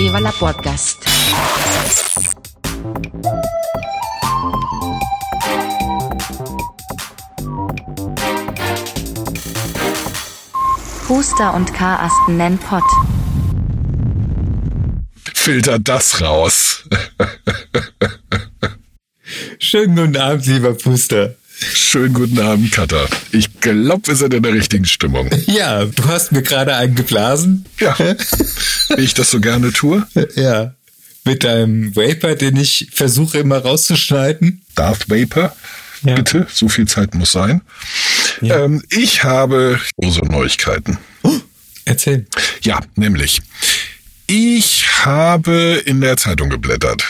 Viva la Podcast. Puster und Karasten nennen Pott. Filter das raus. Schönen guten Abend, lieber Puster. Schönen guten Abend, Katha. Ich glaube, wir sind in der richtigen Stimmung. Ja, du hast mir gerade einen geblasen. Ja, wie ich das so gerne tue. Ja, mit deinem Vapor, den ich versuche immer rauszuschneiden. Darth Vapor, Ja. bitte, so viel Zeit muss sein. Ja. Ähm, ich habe große Neuigkeiten. Erzähl. Ja, nämlich, ich habe in der Zeitung geblättert.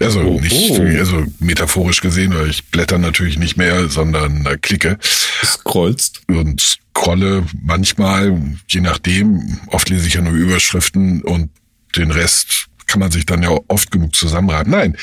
Also Oh, nicht, oh. also metaphorisch gesehen, weil ich blätter natürlich nicht mehr, sondern äh, klicke scrollst. und scrolle manchmal, je nachdem, oft lese ich ja nur Überschriften und den Rest kann man sich dann ja oft genug zusammenreiben. Nein,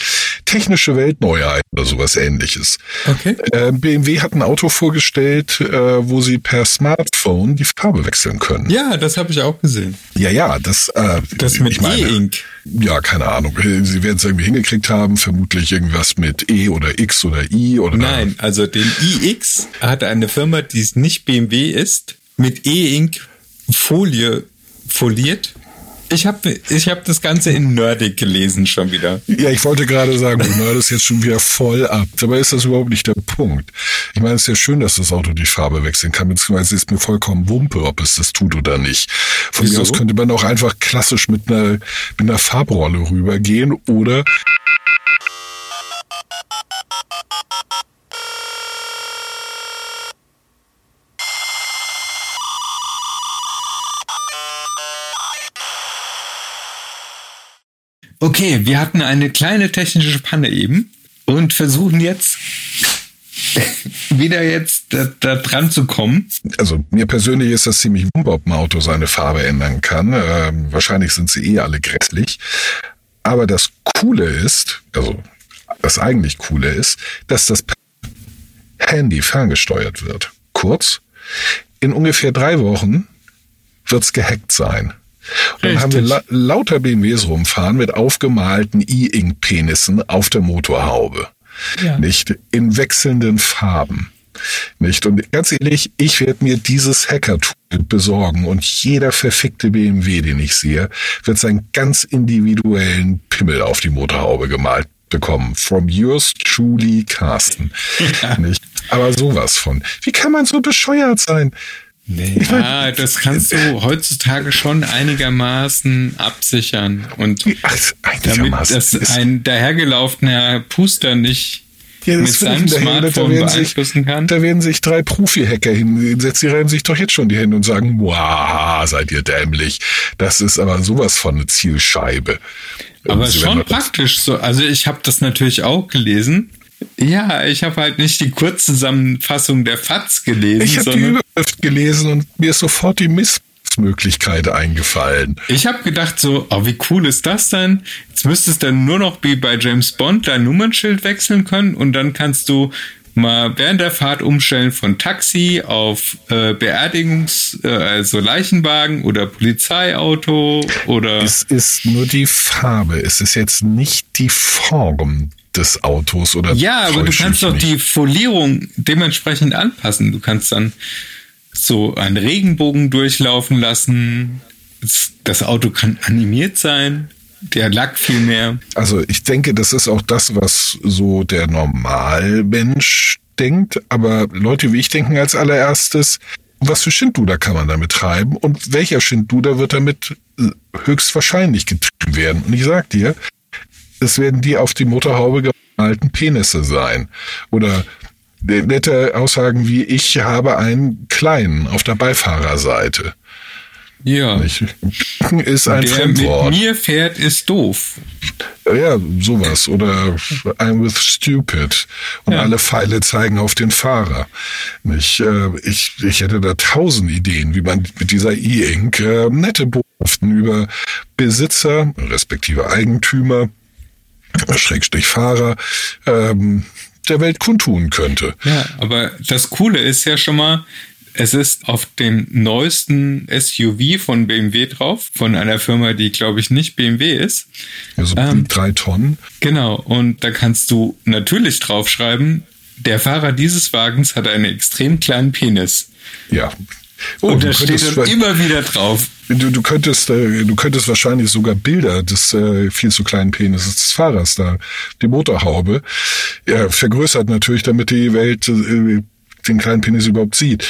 technische Weltneuheit oder sowas ähnliches. Okay. Äh, BMW hat ein Auto vorgestellt, äh, wo sie per Smartphone die Farbe wechseln können. Ja, das habe ich auch gesehen. Ja, ja, das, äh, Das mit E-Ink. Ja, keine Ahnung. Sie werden es irgendwie hingekriegt haben, vermutlich irgendwas mit E oder X oder I oder Nein, also den iX hat eine Firma, die es nicht BMW ist, mit E-Ink Folie foliert. Ich habe ich hab das Ganze in Nerdig gelesen schon wieder. Ja, ich wollte gerade sagen, du nerdest jetzt schon wieder voll ab. Dabei ist das überhaupt nicht der Punkt. Ich meine, es ist ja schön, dass das Auto die Farbe wechseln kann, beziehungsweise ist mir vollkommen Wumpe, ob es das tut oder nicht. Von Wieso? mir aus könnte man auch einfach klassisch mit einer, mit einer Farbrolle rübergehen oder Okay, wir hatten eine kleine technische Panne eben und versuchen jetzt wieder jetzt da, da dran zu kommen. also mir persönlich ist das ziemlich wumpe, ob ein Auto seine Farbe ändern kann. Ähm, wahrscheinlich sind sie eh alle grässlich. Aber das Coole ist, also das eigentlich Coole ist, dass das Handy ferngesteuert wird. Kurz, in ungefähr drei Wochen wird's gehackt sein. Und dann haben wir la lauter BMWs rumfahren mit aufgemalten E-Ink-Penissen auf der Motorhaube. Ja. Nicht in wechselnden Farben. Nicht? Und ganz ehrlich, ich werde mir dieses Hacker-Tool besorgen und jeder verfickte BMW, den ich sehe, wird seinen ganz individuellen Pimmel auf die Motorhaube gemalt bekommen. From yours truly, Carsten. Nicht? Aber sowas von. Wie kann man so bescheuert sein? Nee, ja, das kannst du heutzutage schon einigermaßen absichern und Ach, damit einigermaßen. das ein dahergelaufener Puster nicht Ja, mit seinem hinterher, da Smartphone werden sich- beeinflussen kann. Da werden sich drei Profi-Hacker hinsetzen, die reiben sich doch jetzt schon die Hände und sagen, wow, seid ihr dämlich. Das ist aber sowas von eine Zielscheibe. Aber schon praktisch so. Also ich habe das natürlich auch gelesen. Ja, ich habe halt nicht die Kurzzusammenfassung der FATS gelesen, Ich habe die Überschrift gelesen und mir ist sofort die Missmöglichkeit eingefallen. ich habe gedacht so, oh, wie cool ist das denn? Jetzt müsstest du dann nur noch wie bei James Bond dein Nummernschild wechseln können und dann kannst du mal während der Fahrt umstellen von Taxi auf äh, Beerdigungs-, äh, also Leichenwagen oder Polizeiauto oder Es ist nur die Farbe. Es ist jetzt nicht die Form des Autos oder Ja, aber du kannst doch die Folierung dementsprechend anpassen. Du kannst dann so einen Regenbogen durchlaufen lassen. Das- Das Auto kann animiert sein. Der Lack viel mehr. Also ich denke, das ist auch das, was so der Normalmensch denkt. Aber Leute wie ich denken als allererstes, was für Schindluder kann man damit treiben und welcher Schindluder wird damit äh, höchstwahrscheinlich getrieben werden? Und ich sag dir, es werden die auf die Motorhaube gemalten Penisse sein. Oder nette Aussagen wie ich habe einen kleinen auf der Beifahrerseite. Ja. Nicht? Ist ein Der mit Fremdwort. mir fährt, ist doof. Ja, sowas. Oder I'm with stupid. Und Ja. alle Pfeile zeigen auf den Fahrer. Ich, äh, ich, ich hätte da tausend Ideen, wie man mit dieser E-Ink äh, nette Botschaften über Besitzer, respektive Eigentümer, Schrägstrich Fahrer, ähm, der Welt kundtun könnte. Ja, aber das Coole ist ja schon mal, es ist auf dem neuesten SUV von BMW drauf, von einer Firma, die glaube ich nicht BMW ist. Also ähm, drei Tonnen. Genau, und da kannst du natürlich draufschreiben, der Fahrer dieses Wagens hat einen extrem kleinen Penis. Ja. Oh, und da steht dann immer wieder drauf. Du, du, könntest, äh, du könntest wahrscheinlich sogar Bilder des äh, viel zu kleinen Penises des Fahrers da, die Motorhaube, ja, vergrößert natürlich, damit die Welt äh, den kleinen Penis überhaupt sieht.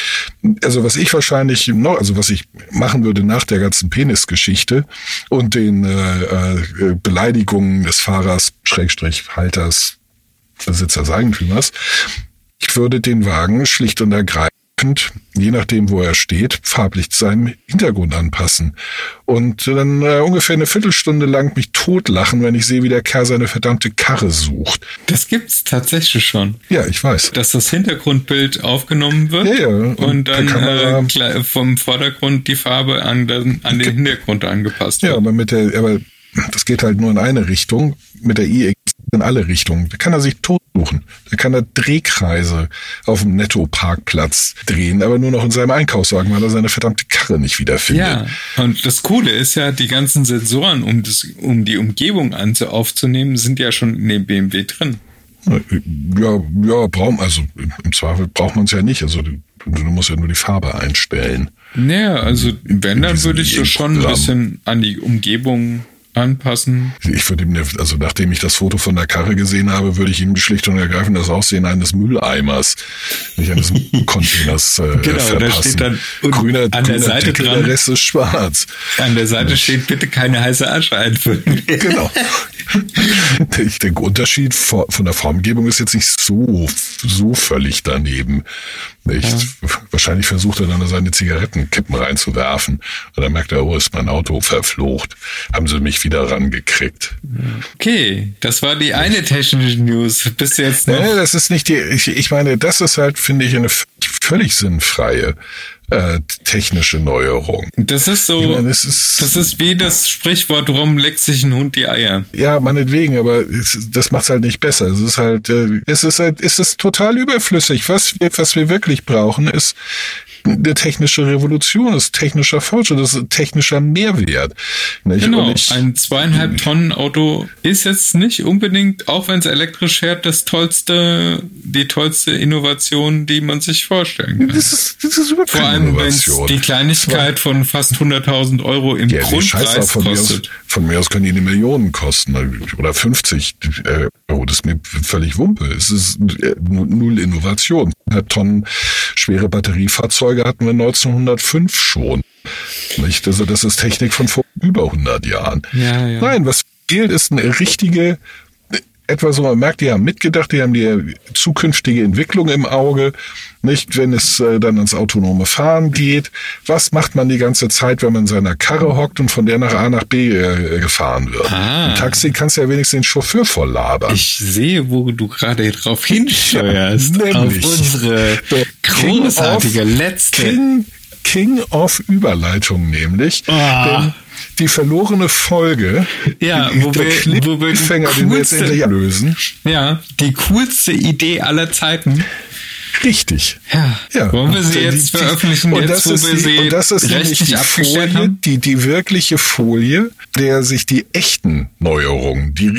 Also was ich wahrscheinlich noch, also was ich machen würde nach der ganzen Penisgeschichte und den äh, äh, Beleidigungen des Fahrers, Schrägstrich, Halters, Besitzer, Eigentümers, ich würde den Wagen schlicht und ergreifend je nachdem, wo er steht, farblich seinem Hintergrund anpassen. Und dann äh, ungefähr eine Viertelstunde lang mich totlachen, wenn ich sehe, wie der Kerl seine verdammte Karre sucht. Das gibt's tatsächlich schon. Ja, ich weiß. Dass das Hintergrundbild aufgenommen wird ja, ja. und, und dann äh, vom Vordergrund die Farbe an den, an den Hintergrund angepasst wird. Ja, aber mit der, aber das geht halt nur in eine Richtung. Mit der iX in alle Richtungen. Da kann er sich totsuchen. Da kann er Drehkreise auf dem Netto-Parkplatz drehen, aber nur noch in seinem Einkaufswagen, weil er seine verdammte Karre nicht wiederfindet. Ja, und das Coole ist ja, die ganzen Sensoren, um, das, um die Umgebung anzu aufzunehmen, sind ja schon in dem BMW drin. Ja, ja, brauchen, also im Zweifel braucht man es ja nicht. Also du, du, musst ja nur die Farbe einstellen. Naja, also wenn, dann würde ich das schon ein bisschen an die Umgebung anpassen. Ich würde ihm, also nachdem ich das Foto von der Karre gesehen habe, würde ich ihm schlicht und ergreifend das Aussehen eines Mülleimers, nicht eines Containers äh, genau, verpassen. Da steht dann grüner, an der Seite Deckel, dran, der Rest ist schwarz. An der Seite steht bitte keine heiße Asche einfüllen. genau. Ich denke, Unterschied von der Formgebung ist jetzt nicht so, so völlig daneben. Nicht? Ja. Wahrscheinlich versucht er dann seine Zigarettenkippen reinzuwerfen. Und dann merkt er, oh, ist mein Auto verflucht. Haben sie mich wieder rangekriegt. Okay, das war die eine technische News. Bist du jetzt noch? Nee, das ist nicht die, ich, ich meine, das ist halt, finde ich, eine völlig sinnfreie äh, technische Neuerung. Das ist so, meine, das, ist, das ist wie das Sprichwort, warum leckt sich ein Hund die Eier? Ja, meinetwegen, aber das macht's halt nicht besser. Es ist halt, äh, es ist halt, es ist total überflüssig. Was wir, was wir wirklich brauchen, ist eine technische Revolution, ist technischer Fortschritt, das ist technischer Mehrwert. Nicht? Genau, ich, ein zweieinhalb Tonnen Auto ist jetzt nicht unbedingt, auch wenn es elektrisch fährt, das tollste, die tollste Innovation, die man sich vorstellen kann. Das ist, das ist überhaupt Vor allem, wenn die Kleinigkeit von fast 100.000 Euro im ja, Grundpreis von kostet. Mir aus, von mir aus können die eine Million kosten oder 50 Euro. Das ist mir völlig Wumpe. Es ist äh, null Innovation. Tonnen schwere Batteriefahrzeuge hatten wir 1905 schon. Nicht? Also das ist Technik von vor über 100 Jahren. Ja, ja. Nein, was fehlt, ist eine richtige etwa so, man merkt, die haben mitgedacht, die haben die zukünftige Entwicklung im Auge, nicht, wenn es äh, dann ans autonome Fahren geht. Was macht man die ganze Zeit, wenn man in seiner Karre hockt und von der nach A nach B äh, gefahren wird? Ah. Im Taxi kannst du ja wenigstens den Chauffeur voll labern. Ich sehe, wo du gerade drauf hinsteuerst. Ja, auf unsere großartige letzte King, King of Überleitung nämlich. Oh. Denn die verlorene Folge. Ja, wo wir, wo wir den wir jetzt endlich lösen. Ja, die coolste Idee aller Zeiten. Richtig. Ja. ja. Wollen wir sie jetzt die, veröffentlichen, und jetzt, wo wir sie und das ist nämlich die Folie, haben? die, die wirkliche Folie, der sich die echten Neuerungen, die,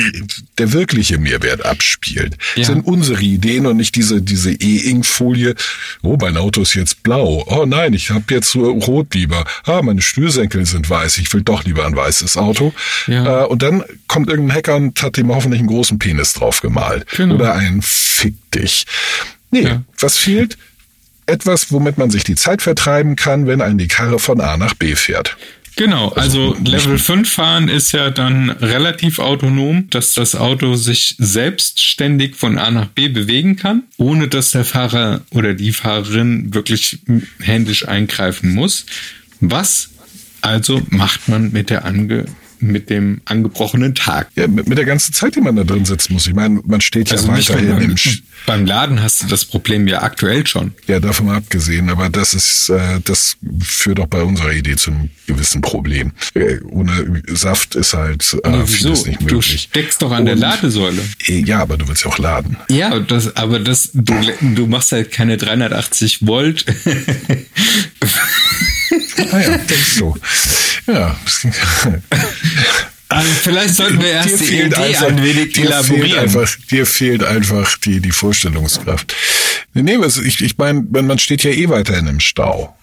der wirkliche Mehrwert abspielt. Ja. sind unsere Ideen und nicht diese, diese E-Ink-Folie. Oh, mein Auto ist jetzt blau. Oh nein, ich habe jetzt so rot lieber. Ah, meine Schnürsenkel sind weiß. Ich will doch lieber ein weißes Auto. Ja. Äh, und dann kommt irgendein Hacker und hat ihm hoffentlich einen großen Penis drauf gemalt. Genau. Oder ein Fick dich. Nee, ja. was fehlt? Etwas, womit man sich die Zeit vertreiben kann, wenn ein die Karre von A nach B fährt. Genau, also, also Level 5 fahren ist ja dann relativ autonom, dass das Auto sich selbstständig von A nach B bewegen kann, ohne dass der Fahrer oder die Fahrerin wirklich händisch eingreifen muss. Was also macht man mit der ange mit dem angebrochenen Tag. Ja, mit, mit der ganzen Zeit, die man da drin sitzen muss. Ich meine, man steht ja Also nicht weiterhin beim, im Sch beim Laden hast du das Problem ja aktuell schon. Ja, davon mal abgesehen, aber das ist, äh, das führt auch bei unserer Idee zu einem gewissen Problem. Äh, ohne Saft ist halt äh, vieles nicht Du möglich. steckst doch an der Und- Ladesäule. Äh, Ja, aber du willst ja auch laden. Ja, das, aber das, du, du machst halt keine 380 Volt. Ah ja, ist so. Ja. Also vielleicht sollten wir erst die Idee ein wenig dir fehlt elaborieren. einfach, dir fehlt einfach die, die Vorstellungskraft. Nee, was, ich, ich meine, man man steht ja eh weiterhin im Stau.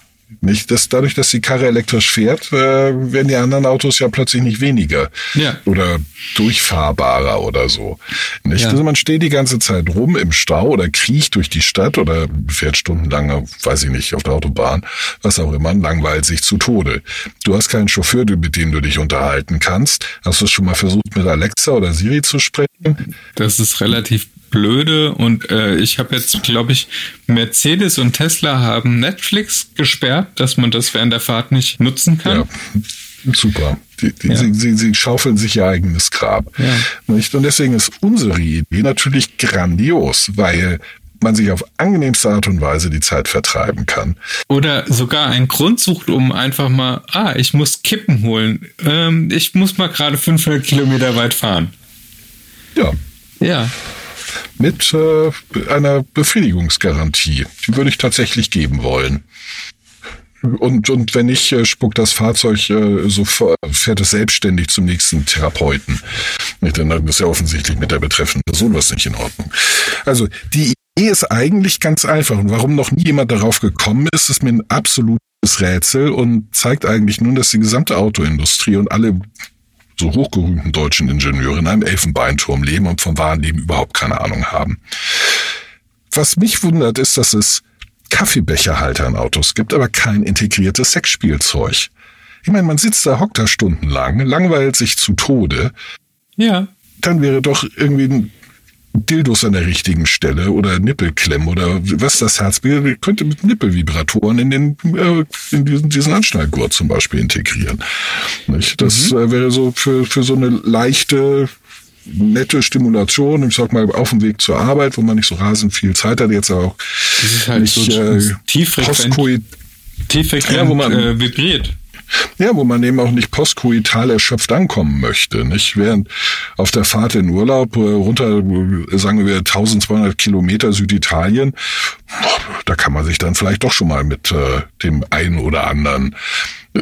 Nicht, dass dadurch, dass die Karre elektrisch fährt, äh, werden die anderen Autos ja plötzlich nicht weniger. Ja. Oder durchfahrbarer oder so. Nicht? Ja. Also man steht die ganze Zeit rum im Stau oder kriecht durch die Stadt oder fährt stundenlang, weiß ich nicht, auf der Autobahn, was auch immer, langweilt sich zu Tode. Du hast keinen Chauffeur, mit dem du dich unterhalten kannst. Hast du es schon mal versucht, mit Alexa oder Siri zu sprechen? Das ist relativ blöde und äh, ich habe jetzt, glaube ich, Mercedes und Tesla haben Netflix gesperrt, dass man das während der Fahrt nicht nutzen kann. Ja, super. Die, die, Ja. sie, sie, sie schaufeln sich ihr eigenes Grab. Ja. Nicht? Und deswegen ist unsere Idee natürlich grandios, weil man sich auf angenehmste Art und Weise die Zeit vertreiben kann. Oder sogar einen Grund sucht, um einfach mal, ah, ich muss Kippen holen. Ähm, ich muss mal gerade 500 Kilometer weit fahren. Ja, Ja, mit äh, einer Befriedigungsgarantie. Die würde ich tatsächlich geben wollen. Und, und wenn nicht, äh, spuckt das Fahrzeug äh, so fährt es selbstständig zum nächsten Therapeuten. Nicht, denn dann ist ja offensichtlich mit der betreffenden Person was nicht in Ordnung. Also die Idee ist eigentlich ganz einfach. Und warum noch nie jemand darauf gekommen ist, ist mir ein absolutes Rätsel und zeigt eigentlich nun, dass die gesamte Autoindustrie und alle so hochgerühmten deutschen Ingenieure in einem Elfenbeinturm leben und vom wahren Leben überhaupt keine Ahnung haben. Was mich wundert, ist, dass es Kaffeebecherhalter in Autos gibt, aber kein integriertes Sexspielzeug. Ich meine, man sitzt da, hockt da stundenlang, langweilt sich zu Tode. ja. Dann wäre doch irgendwie ein Dildos an der richtigen Stelle oder Nippelklemmen oder was das Herz will, könnte mit Nippelvibratoren in den äh, in diesen, diesen Anschnallgurt zum Beispiel integrieren. Nicht? Das äh, wäre so für, für so eine leichte nette Stimulation, ich sag mal, auf dem Weg zur Arbeit, wo man nicht so rasend viel Zeit hat, jetzt aber auch Das ist halt nicht so äh, tieffrequent, tieffrequent Ja, wo man- äh, vibriert. Ja, wo man eben auch nicht postkoital erschöpft ankommen möchte, nicht? Während auf der Fahrt in Urlaub äh, runter, äh, sagen wir 1200 Kilometer Süditalien, da kann man sich dann vielleicht doch schon mal mit äh, dem einen oder anderen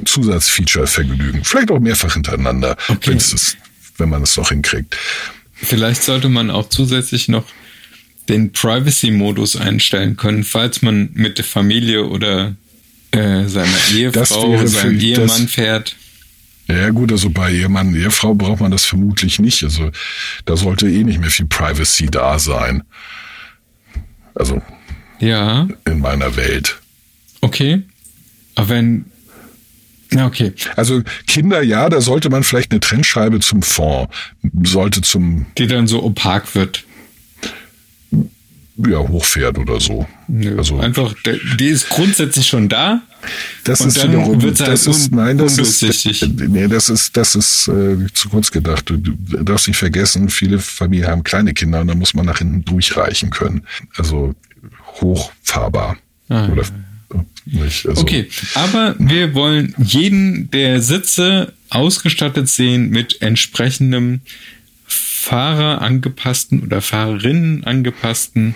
Zusatzfeature vergnügen. Vielleicht auch mehrfach hintereinander, Okay. es, wenn man es doch hinkriegt. Vielleicht sollte man auch zusätzlich noch den Privacy-Modus einstellen können, falls man mit der Familie oder äh, seiner Ehefrau, für- seinem das- Ehemann fährt. Ja gut, also bei Ehemann, Ehefrau braucht man das vermutlich nicht. Also da sollte eh nicht mehr viel Privacy da sein. Also Ja, in meiner Welt. okay. Aber wenn. Na, okay. Also Kinder, ja, da sollte man vielleicht eine Trennscheibe zum Fond, sollte zum Die dann so opak wird. Ja, hochfährt oder so. Nö, Also Einfach, der- die ist grundsätzlich schon da. das ist dann wiederum, halt das ist, un- nein, das ist, nee, das ist, das ist äh, zu kurz gedacht. Du, du darfst nicht vergessen, viele Familien haben kleine Kinder und da muss man nach hinten durchreichen können. Also hochfahrbar. Ah, oder nicht. Also, Okay, aber wir wollen jeden der Sitze ausgestattet sehen mit entsprechendem Fahrer angepassten oder Fahrerinnen angepassten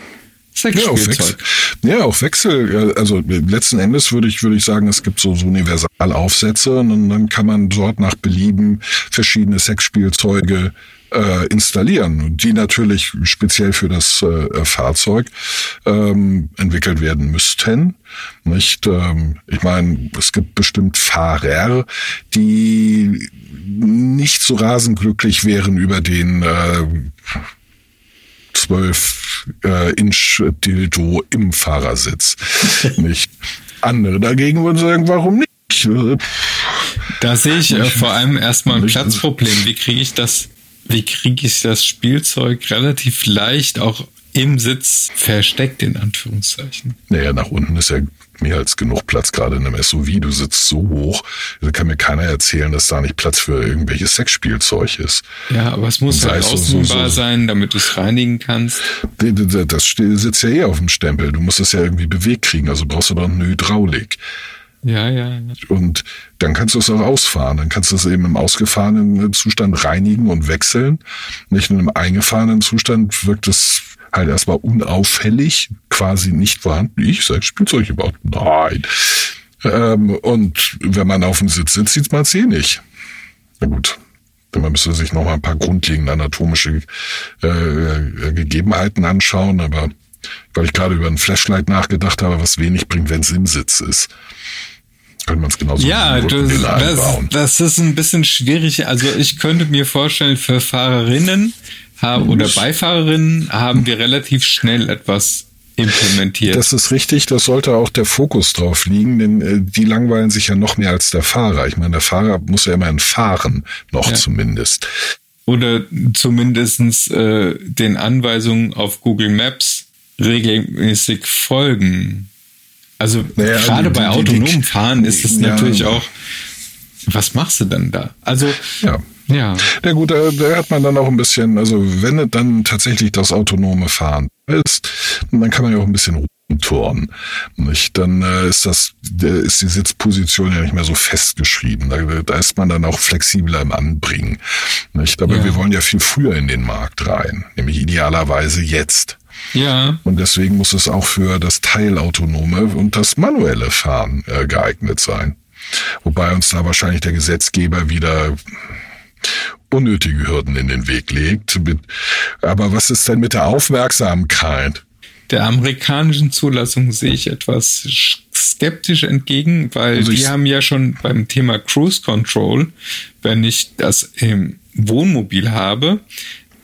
Ja, Wechsel. Sexspielzeug. Ja, auf Wechsel. Ja, Also letzten Endes würde ich, würde ich sagen, es gibt so, so Universalaufsätze und dann kann man dort nach Belieben verschiedene Sexspielzeuge äh, installieren, und die natürlich speziell für das äh, Fahrzeug ähm, entwickelt werden müssten. Nicht? Ähm, ich meine, es gibt bestimmt Fahrer, die nicht so rasend glücklich wären über den äh, 12 äh, Inch Dildo im Fahrersitz. nicht. Andere dagegen würden sagen, warum nicht? Äh, Da sehe ich äh, vor allem erstmal ein Platzproblem. Wie kriege ich das, wie kriege ich das Spielzeug relativ leicht auch im Sitz versteckt, in Anführungszeichen? Naja, nach unten ist ja mehr als genug Platz, gerade in einem SUV. Du sitzt so hoch, da kann mir keiner erzählen, dass da nicht Platz für irgendwelches Sexspielzeug ist. Ja, aber es muss halt außenbar so- so- sein, damit du es reinigen kannst. Das sitzt ja eh auf dem Stempel. Du musst es ja irgendwie bewegt kriegen, also brauchst du doch eine Hydraulik. Ja, ja. Und dann kannst du es auch ausfahren. Dann kannst du es eben im ausgefahrenen Zustand reinigen und wechseln. Nicht in einem eingefahrenen Zustand wirkt es halt erstmal unauffällig, quasi nicht vorhanden. Ich sag Spielzeug überhaupt. Nein. Ähm, und wenn man auf dem Sitz sitzt, sieht man es eh nicht. Na gut. Man müsste sich noch mal ein paar grundlegende anatomische äh, äh, Gegebenheiten anschauen, aber weil ich gerade über ein Flashlight nachgedacht habe, was wenig bringt, wenn es im Sitz ist. Könnte man es genauso Ja, das, das, das ist ein bisschen schwierig. Also ich könnte mir vorstellen, für Fahrerinnen haben, oder Beifahrerinnen haben wir relativ schnell etwas implementiert. Das ist richtig, das sollte auch der Fokus drauf liegen, denn äh, die langweilen sich ja noch mehr als der Fahrer. Ich meine, der Fahrer muss ja immerhin fahren, noch Ja. zumindest. oder zumindestens äh, den Anweisungen auf Google Maps regelmäßig folgen. Also Naja, gerade die- bei autonomem Fahren ist es Ja. natürlich auch, was machst du denn da? Also Ja. ja, Na gut, da, da hat man dann auch ein bisschen, also wenn es dann tatsächlich das autonome Fahren ist, dann kann man ja auch ein bisschen rumturnen. Nicht? Dann äh, ist das, äh, ist die Sitzposition ja nicht mehr so festgeschrieben. Da, da ist man dann auch flexibler im Anbringen. Nicht? Aber Ja. wir wollen ja viel früher in den Markt rein, nämlich idealerweise jetzt. Ja, Und deswegen muss es auch für das teilautonome und das manuelle Fahren äh, geeignet sein. Wobei uns da wahrscheinlich der Gesetzgeber wieder unnötige Hürden in den Weg legt. Aber was ist denn mit der Aufmerksamkeit? der amerikanischen Zulassung sehe ich etwas sch- skeptisch entgegen, weil Also die haben ja schon beim Thema Cruise Control, wenn ich das im Wohnmobil habe,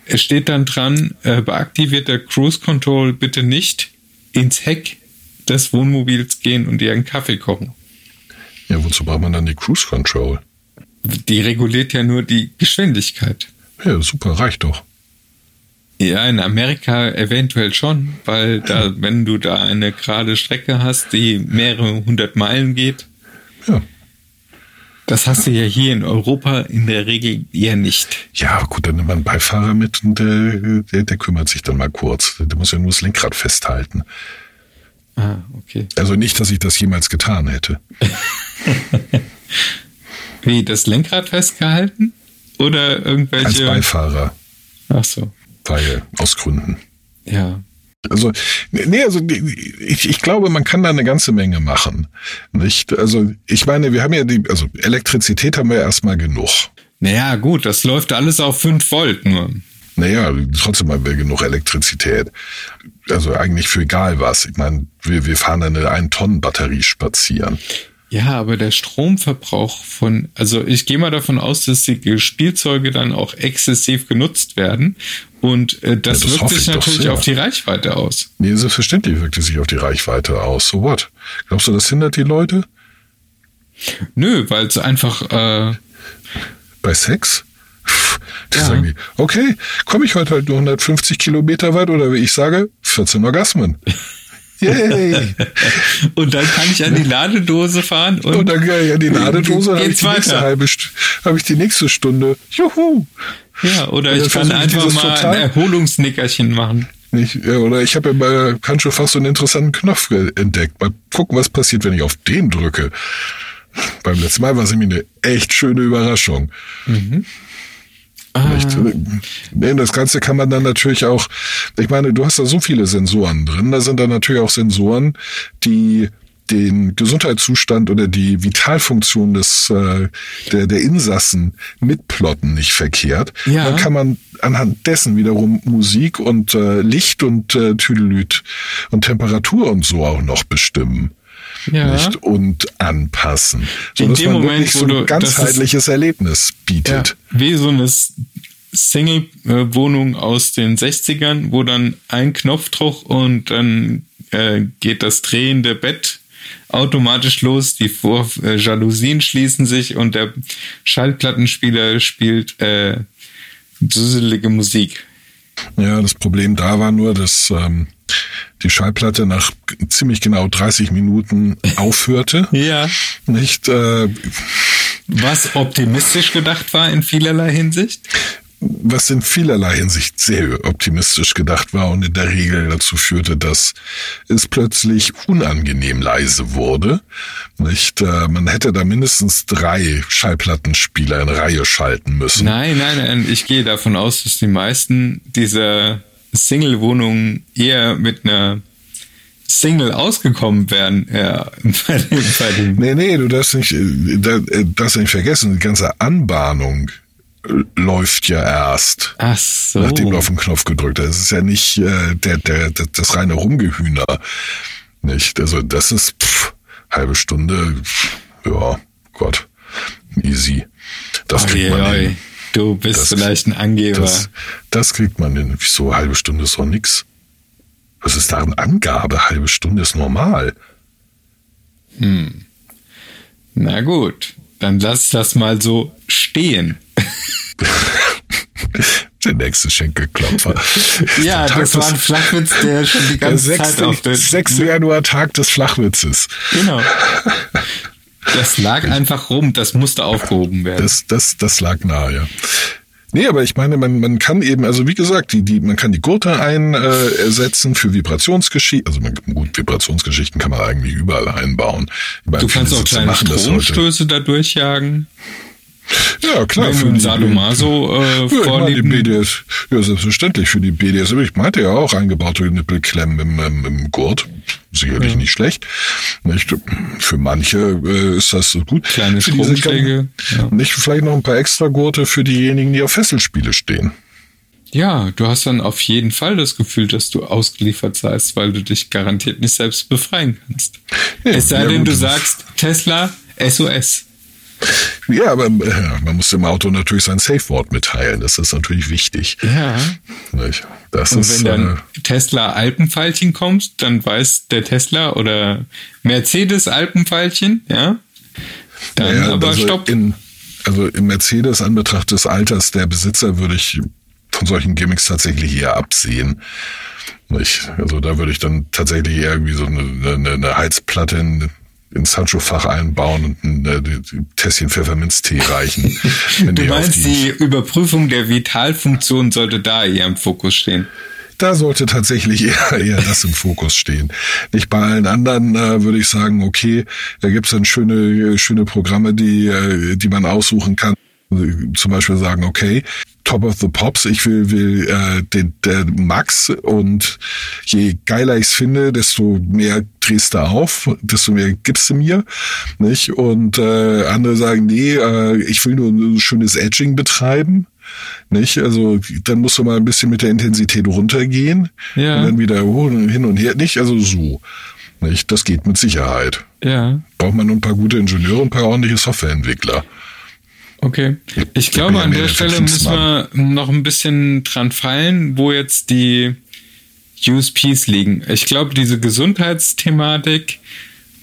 es steht dann dran, äh, beaktiviert der Cruise Control bitte nicht ins Heck des Wohnmobils gehen und einen Kaffee kochen. Ja, wozu braucht man dann die Cruise Control? Die reguliert ja nur die Geschwindigkeit. Ja, super, reicht doch. Ja, in Amerika eventuell schon, weil da, wenn du da eine gerade Strecke hast, die mehrere hundert Meilen geht, Ja. Das hast du ja hier in Europa in der Regel eher nicht. Ja, gut, dann nimmt man einen Beifahrer mit und der, der, der kümmert sich dann mal kurz. Der muss ja nur das Lenkrad festhalten. Ah, okay. Also nicht, dass ich das jemals getan hätte. Wie, das Lenkrad festgehalten? Oder Als irgendwelche. Beifahrer, Ach so. weil aus Gründen. Ja. Also, nee, also ich, ich glaube, man kann da eine ganze Menge machen. Nicht? Also, ich meine, wir haben ja die, also Elektrizität haben wir erstmal genug. Naja, gut, das läuft alles auf 5 Volt nur. Naja, trotzdem haben wir genug Elektrizität. Also eigentlich für egal was. Ich meine, wir, wir fahren eine 1-Tonnen-Batterie spazieren. Ja, aber der Stromverbrauch von, also ich gehe mal davon aus, dass die Spielzeuge dann auch exzessiv genutzt werden und äh, das, Ja, das wirkt sich ich doch natürlich sehr. auf die Reichweite aus. Nee, selbstverständlich wirkt es sich auf die Reichweite aus. So what? Glaubst du, das hindert die Leute? Nö, weil es einfach, äh, Bei Sex? Die Ja. sagen die, okay, komme ich heute halt nur 150 Kilometer weit oder wie ich sage, 14 Orgasmen. Yay! und dann kann ich an die Ladedose fahren und, Und dann gehe ich an die Ladedose, habe ich, die nächste halbe habe ich die nächste Stunde. Juhu! Ja, oder Und ich kann einfach mal total- ein Erholungsnickerchen machen. Ich, ja, oder ich habe ja bei Kancho fast so einen interessanten Knopf entdeckt. Mal gucken, was passiert, wenn ich auf den drücke. Beim letzten Mal war es nämlich eine echt schöne Überraschung. Nicht? Nee, das Ganze kann man dann natürlich auch, ich meine, du hast da so viele Sensoren drin, da sind dann natürlich auch Sensoren, die den Gesundheitszustand oder die Vitalfunktion des äh, der, der Insassen mitplotten, nicht verkehrt. Ja. Dann kann man anhand dessen wiederum Musik und äh, Licht und äh, Tüdelüt und Temperatur und so auch noch bestimmen. Ja. Nicht? Und anpassen. In Sodass dem man Moment, wirklich wo so ein du- ist- ganzheitliches Erlebnis Ja, bietet. wie so eine Single-Wohnung aus den 60ern, wo dann ein Knopfdruck und dann äh, geht das drehende Bett automatisch los, die Vor äh, Jalousien schließen sich und der Schallplattenspieler spielt äh, dusselige Musik. Ja, das Problem da war nur, dass ähm, die Schallplatte nach ziemlich genau 30 Minuten aufhörte. Ja. Nicht, äh, Was optimistisch gedacht war in vielerlei Hinsicht. Was in vielerlei Hinsicht sehr optimistisch gedacht war und in der Regel dazu führte, dass es plötzlich unangenehm leise wurde. Nicht, äh, man hätte da mindestens drei Schallplattenspieler in Reihe schalten müssen. Nein, nein, nein. Ich gehe davon aus, dass die meisten dieser Single-Wohnungen eher mit einer Single ausgekommen wären. Ja, bei dem, bei dem. Nee, nee, du darfst nicht, äh, da- äh, nicht vergessen, die ganze Anbahnung läuft ja erst. Ach so. nachdem du auf den Knopf gedrückt hast. Das ist ja nicht äh, der, der, der, das reine Rumgehühner. Nicht? Also das ist pff, halbe Stunde, pff, ja, Gott, easy. Das Oi, kriegt man oi. hin. Du bist Das- vielleicht ein Angeber. Das, das kriegt man hin. Wieso halbe Stunde ist doch nix? Was ist da eine Angabe? Halbe Stunde ist normal. Na gut, dann lass das mal so stehen. Der nächste Schenkelklopfer. Ja, Der Tag das war ein Flachwitz, der schon die der ganze Zeit 6. auf der 6. Januar, Tag des Flachwitzes. Genau. Das lag einfach rum, das musste aufgehoben werden. Das, das, das lag nahe, ja. Nee, aber ich meine, man, man kann eben, also wie gesagt, die, die, man kann die Gurte einsetzen für Vibrationsgeschichten. Also man, gut, Vibrationsgeschichten kann man eigentlich überall einbauen. Meine, du kannst auch kleine. Stromstöße da durchjagen. Ja, klar. Wenn für ein Sadomaso äh, ja, ich meine, die vorlieben. BDS, ja, selbstverständlich für die BDSM. Ich meinte ja auch eingebaute Nippelklemmen im, im, im Gurt. Sicherlich nicht schlecht. Nicht? Für manche äh, ist das gut. Kleine für diese Stromschläge, ja. Nicht vielleicht noch ein paar extra Gurte für diejenigen, die auf Fesselspiele stehen. Ja, du hast dann auf jeden Fall das Gefühl, dass du ausgeliefert seist, weil du dich garantiert nicht selbst befreien kannst. Ja, es sei ja, denn, du sagst Tesla SOS. Ja, aber äh, man muss dem Auto natürlich sein Safe-Wort mitteilen. Das ist natürlich wichtig. Ja. Das Und ist, wenn dann äh, Tesla Alpenpfeilchen kommt, dann weiß der Tesla oder Mercedes Alpenpfeilchen, ja, dann naja, aber also stopp. In, also im Mercedes an Betracht des Alters der Besitzer würde ich von solchen Gimmicks tatsächlich eher absehen. Nicht? Also da würde ich dann tatsächlich eher irgendwie so eine, eine, eine Heizplatte in, ins Handschuhfach einbauen und ein äh, Tässchen Pfefferminztee reichen. Du meinst, die Überprüfung der Vitalfunktion sollte da eher im Fokus stehen. Da sollte tatsächlich eher, eher das im Fokus stehen. Nicht bei allen anderen äh, würde ich sagen, okay, da gibt's dann schöne, schöne Programme, die, äh, die man aussuchen kann. Zum Beispiel sagen, okay, Top of the Pops, ich will, will äh, den, der Max und je geiler ich's finde, desto mehr drehst du auf, desto mehr gibst du mir. Nicht? Und äh, andere sagen, nee, äh, ich will nur ein schönes Edging betreiben. Nicht? Also dann musst du mal ein bisschen mit der Intensität runtergehen Ja. und dann wieder hin und her. Nicht, also so. Nicht? Das geht mit Sicherheit. Ja, Braucht man nur ein paar gute Ingenieure und ein paar ordentliche Softwareentwickler. Okay. Ich glaube, an der Stelle müssen wir noch ein bisschen dran feilen, wo jetzt die USPs liegen. Ich glaube, diese Gesundheitsthematik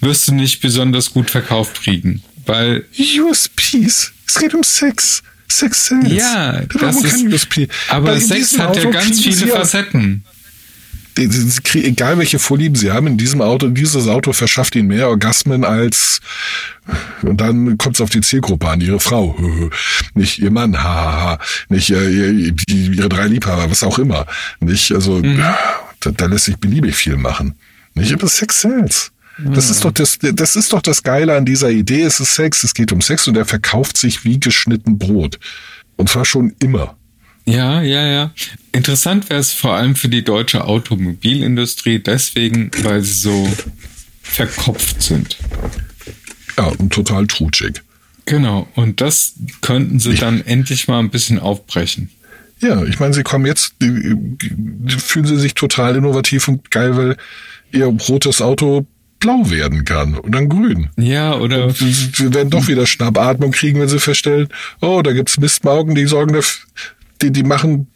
wirst du nicht besonders gut verkauft kriegen, weil USPs. Es geht um Sex. Sex sells. ja, Da das ist, kein USP. aber Sex hat ja ganz viele Facetten. Die- die- sie kriegen- Egal welche Vorlieben sie haben in diesem Auto, dieses Auto verschafft ihnen mehr Orgasmen als und dann kommt es auf die Zielgruppe an, ihre Frau, nicht ihr Mann, hahaha, nicht äh, ihre drei Liebhaber, was auch immer, nicht also da, da lässt sich beliebig viel machen, nicht aber Sex sells. Das ist doch das, das ist doch das Geile an dieser Idee. Es ist Sex, es geht um Sex und er verkauft sich wie geschnitten Brot. Und zwar schon immer. Ja, ja, ja. Interessant wäre es vor allem für die deutsche Automobilindustrie deswegen, weil sie so verkopft sind. Ja, und total trutschig. Genau. Und das könnten sie dann endlich mal ein bisschen aufbrechen. Ja, ich meine, sie kommen jetzt, fühlen sie sich total innovativ und geil, weil ihr rotes Auto blau werden kann und dann grün. Ja, oder Sie sie werden doch wieder Schnappatmung kriegen, wenn sie feststellen, oh, da gibt's Mistmaugen, die sorgen dafür, die, die machen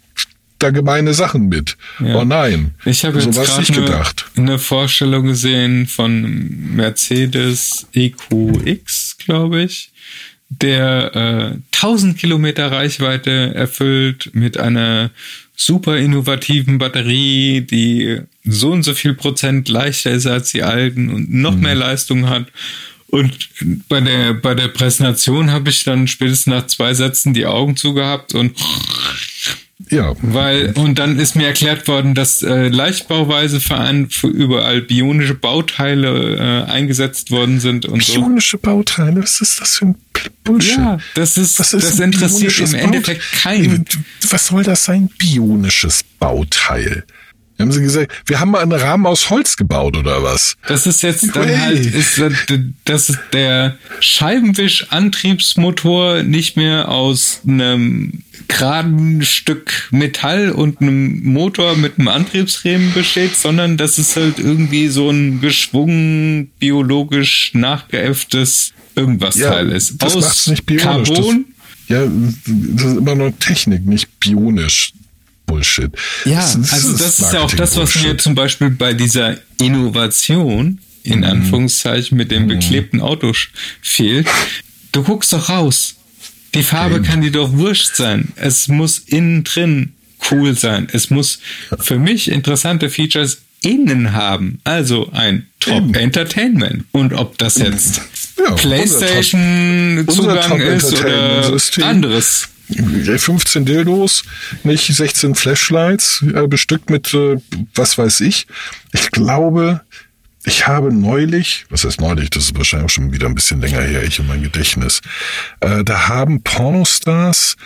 da gemeine Sachen mit. Ja. Oh nein. ich habe so jetzt gerade gedacht. eine, Vorstellung gesehen von Mercedes EQX, glaube ich. der äh, 1000 Kilometer Reichweite erfüllt mit einer super innovativen Batterie, die so und so viel Prozent leichter ist als die alten und noch mehr Leistung hat. Und bei der, bei der Präsentation habe ich dann spätestens nach zwei Sätzen die Augen zugehabt und Ja, weil, und dann ist mir erklärt worden, dass äh, Leichtbauweise für, überall bionische Bauteile äh, eingesetzt worden sind und so. bionische Bauteile, was ist das für ein Bullshit? Ja, das ist, ist das interessiert im Endeffekt keinen. Was soll das sein, bionisches Bauteil? Haben sie gesagt, wir haben mal einen Rahmen aus Holz gebaut oder was? Das ist jetzt dann Hey. halt, ist, das ist der Scheibenwisch-Antriebsmotor nicht mehr aus einem geraden Stück Metall und einem Motor mit einem Antriebsriemen besteht, sondern das ist halt irgendwie so ein geschwungen, biologisch nachgeäfftes irgendwas Teil ist. das macht's nicht bionisch. Carbon. Das, ja, das ist immer nur Technik, nicht bionisch. Bullshit. Ja, also das ist ja auch das, was mir zum Beispiel bei dieser Innovation in Anführungszeichen mit dem beklebten Auto fehlt. Du guckst doch raus. Die Farbe kann dir doch wurscht sein. Es muss innen drin cool sein. Es muss für mich interessante Features innen haben. Also ein Eben. Top Entertainment. Und ob das jetzt Ja, PlayStation Zugang ist oder anderes. 15 Dildos, nicht 16 Flashlights, äh, bestückt mit, äh, was weiß ich. Ich glaube, ich habe neulich, was heißt neulich, das ist wahrscheinlich auch schon wieder ein bisschen länger her, ich in mein Gedächtnis, äh, da haben Pornostars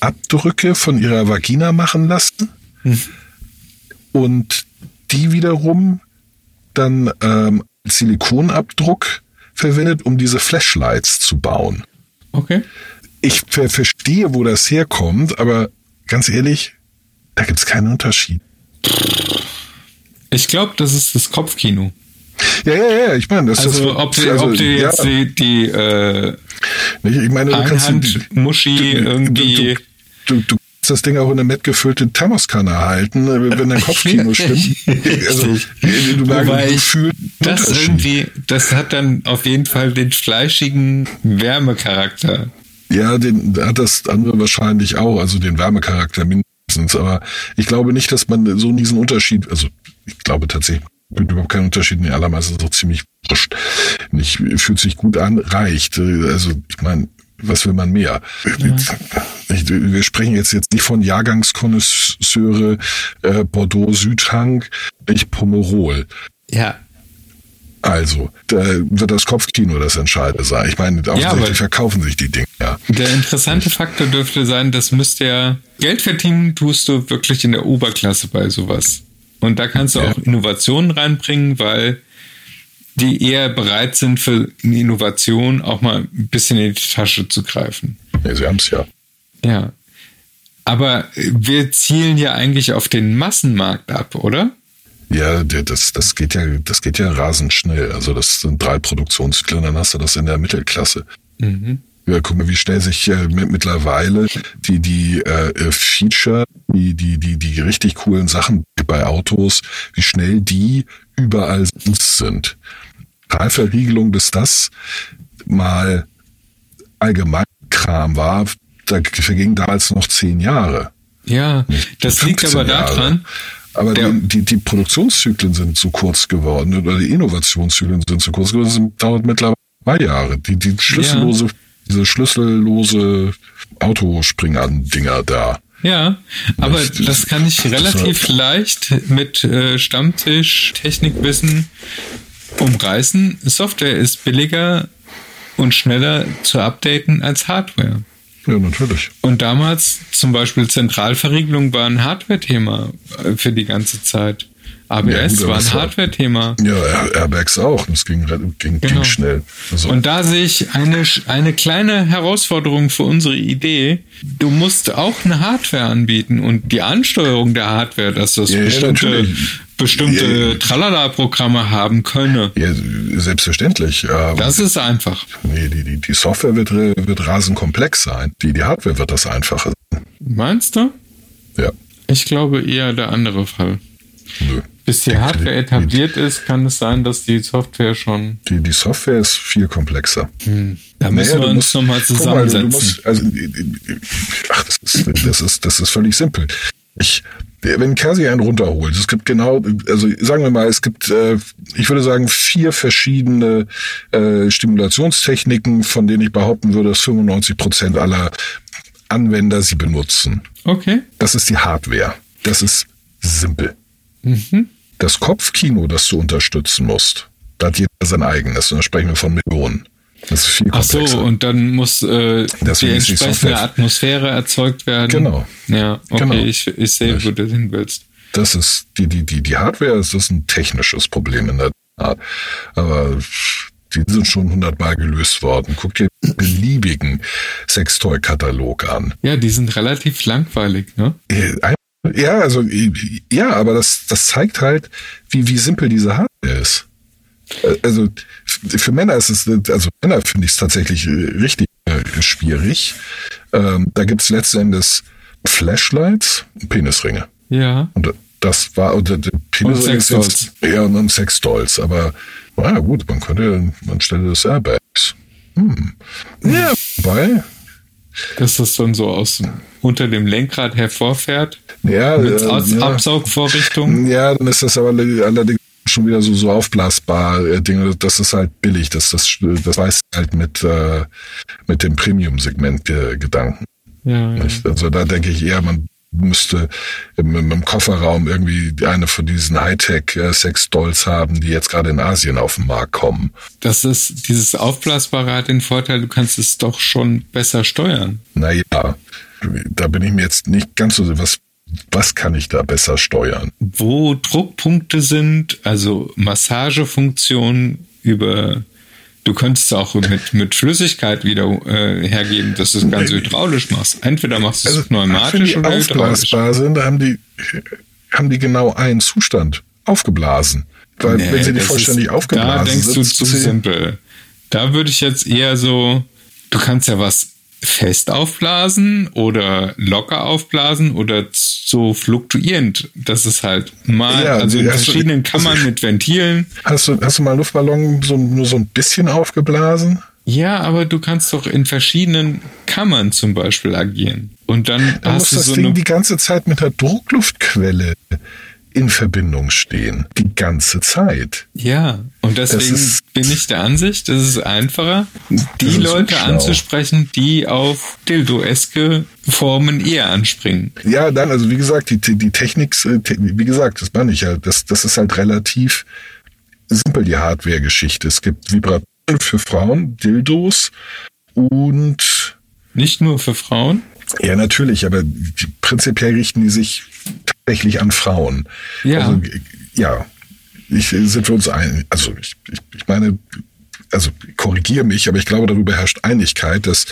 Abdrücke von ihrer Vagina machen lassen und die wiederum dann ähm, Silikonabdruck verwendet, um diese Flashlights zu bauen Okay. Ich ver verstehe, wo das herkommt, aber ganz ehrlich, da gibt's keinen Unterschied. Ich glaube, das ist das Kopfkino. Ja, ja, ja, ich meine, das Also, ist ob, du, also, ob du jetzt ja, die, die äh, ich meine, du kannst Einhand-Muschi irgendwie. Du, du, du kannst das Ding auch in eine mettgefüllte Thermoskanne halten, wenn dein Kopfkino stimmt. Also, Richtig. du merkst, du das irgendwie, das hat dann auf jeden Fall den fleischigen Wärmecharakter. Ja, den hat das andere wahrscheinlich auch, also den Wärmecharakter mindestens. Aber ich glaube nicht, dass man so diesen Unterschied, also ich glaube tatsächlich, gibt überhaupt keinen Unterschied. Nee, allermeist ist auch ziemlich wurscht. Nicht, fühlt sich gut an, reicht. Also ich meine, was will man mehr? Ich, wir sprechen jetzt jetzt nicht von Jahrgangskonnoisseure äh, Bordeaux Südhang, nicht Pomerol. Ja. Also, da wird das Kopfkino das Entscheidende sein. Ich meine, offensichtlich aber- verkaufen sich die Dinge, ja. Der interessante Faktor dürfte sein, das müsste ja, Geld verdienen tust du wirklich in der Oberklasse bei sowas. Und da kannst du Ja. auch Innovationen reinbringen, weil die eher bereit sind für eine Innovation auch mal ein bisschen in die Tasche zu greifen. Ja, sie haben's ja. Ja. Aber wir zielen ja eigentlich auf den Massenmarkt ab, oder? Ja, das, das geht ja, das geht ja rasend schnell. Also das sind drei Produktionszyklen, dann hast du das in der Mittelklasse. Ja, guck mal, wie schnell sich äh, mit, mittlerweile die die äh, äh, Feature, die die die die richtig coolen Sachen bei Autos, wie schnell die überall sind. Teilverriegelung, bis das mal Allgemeinkram war, da vergingen damals noch zehn Jahre. Ja, das liegt 15 aber Jahre. daran, Aber Der- die, die, Produktionszyklen sind zu kurz geworden oder die Innovationszyklen sind zu kurz geworden. Das dauert mittlerweile zwei Jahre. Die, die schlüssellose, diese schlüssellose Autospringern-Dinger da. Ja, aber Nicht- das kann ich relativ leicht mit äh, Stammtisch, Technikwissen umreißen. Software ist billiger und schneller zu updaten als Hardware. Ja, natürlich. Und damals zum Beispiel Zentralverriegelung war ein Hardware-Thema äh, für die ganze Zeit. ABS Ja, gut, war ein Hardware-Thema. Ja, Air- Airbags auch. Das ging, ging, Genau. ging schnell. Also, Und da sehe ich eine, eine kleine Herausforderung für unsere Idee. Du musst auch eine Hardware anbieten und die Ansteuerung der Hardware, dass das Ja, bestimmte, natürlich. Bestimmte Ja. Tralala-Programme haben könne. ja, selbstverständlich. Das ist einfach. nee, die, die, die Software wird, wird rasend komplex sein. Die, die Hardware wird das einfacher sein. Meinst du? Ja. Ich glaube eher der andere Fall. Nö. Bis die Hardware etabliert ist, kann es sein, dass die Software schon. Die, die Software ist viel komplexer. Hm. Da müssen Naja, wir uns nochmal mal, zusammensetzen. Du musst, also, ach, das ist, das ist, das ist völlig simpel. Ich, wenn Kasi einen runterholt, es gibt genau, also sagen wir mal, es gibt, äh, ich würde sagen, vier verschiedene äh, Stimulationstechniken, von denen ich behaupten würde, dass 95 Prozent aller Anwender sie benutzen. okay. Das ist die Hardware. Das ist simpel. Das Kopfkino, das du unterstützen musst, da hat jeder sein eigenes. Und da sprechen wir von Millionen. Das ist viel Ach so, komplexer. und dann muss äh, die ist die entsprechende Software- Atmosphäre erzeugt werden. Genau. Ja, okay, Genau. ich, ich sehe, wo du hin willst. Das ist die, die, die, die Hardware ist das ein technisches Problem in der Tat. Aber die sind schon hundertmal gelöst worden. Guck dir den beliebigen Sextoy-Katalog an. Ja, die sind relativ langweilig, ne? Äh, Ja, also ja, aber das, das zeigt halt, wie, wie simpel diese Hardware ist. Äh, Also für Männer ist es, äh, also Männer finde ich es tatsächlich äh, richtig äh, schwierig. Ähm, da gibt's letzten Endes Flashlights und Penisringe. Ja. Und das war und der Penisring ist Sexdolls. jetzt und dann Sexdolls, aber na gut, man könnte anstelle des Airbags. Hm. Ja, wobei, Dass das dann so aus unter dem Lenkrad hervorfährt. ja, Mit äh. Absaugvorrichtung. Ja, dann ist das aber allerdings schon wieder so, so aufblasbar äh, Dinge. Das ist halt billig. Das, das, das weiß halt mit, äh, mit dem Premium-Segment äh, Gedanken. Ja, ja. Also da denke ich eher, man müsste im, im im Kofferraum irgendwie eine von diesen Hightech-Sex-Dolls haben, die jetzt gerade in Asien auf den Markt kommen. Das ist, dieses Aufblasbare hat den Vorteil, du kannst es doch schon besser steuern. Naja, da bin ich mir jetzt nicht ganz so, was, was kann ich da besser steuern? Wo Druckpunkte sind, also Massagefunktion über, du könntest auch mit, mit Flüssigkeit wieder äh, hergeben, dass du es ganz hydraulisch machst. Entweder machst du es wenn pneumatisch die oder hydraulisch. aufblasbar sind, da haben die, haben die genau einen Zustand. Aufgeblasen. Weil Nee, wenn sie nicht das vollständig ist, aufgeblasen Da denkst sind, du zu simpel. Da würde ich jetzt eher so, du kannst ja was fest aufblasen oder locker aufblasen oder so fluktuierend. Das ist halt mal, Ja, also in hast du- verschiedenen Kammern mit Ventilen. Hast du, hast du mal Luftballon so, nur so ein bisschen aufgeblasen? Ja, aber du kannst doch in verschiedenen Kammern zum Beispiel agieren. Und dann Da muss hast du das so Ding eine die ganze Zeit mit der Druckluftquelle in Verbindung stehen. Die ganze Zeit. Ja, und deswegen ist- bin ich der Ansicht, es ist einfacher, die ist Leute anzusprechen, die auf Dildo-eske Formen eher anspringen. Ja, dann, also wie gesagt, die, die Technik, äh, wie gesagt, das meine ich ja, das, das ist halt relativ simpel, die Hardware-Geschichte. Es gibt Vibratoren für Frauen, Dildos und Nicht nur für Frauen. Ja, natürlich, aber prinzipiell richten die sich tatsächlich an Frauen. Ja. Also, ja, ich, sind wir uns ein, also ich, ich, ich meine, also korrigiere mich, aber ich glaube, darüber herrscht Einigkeit, dass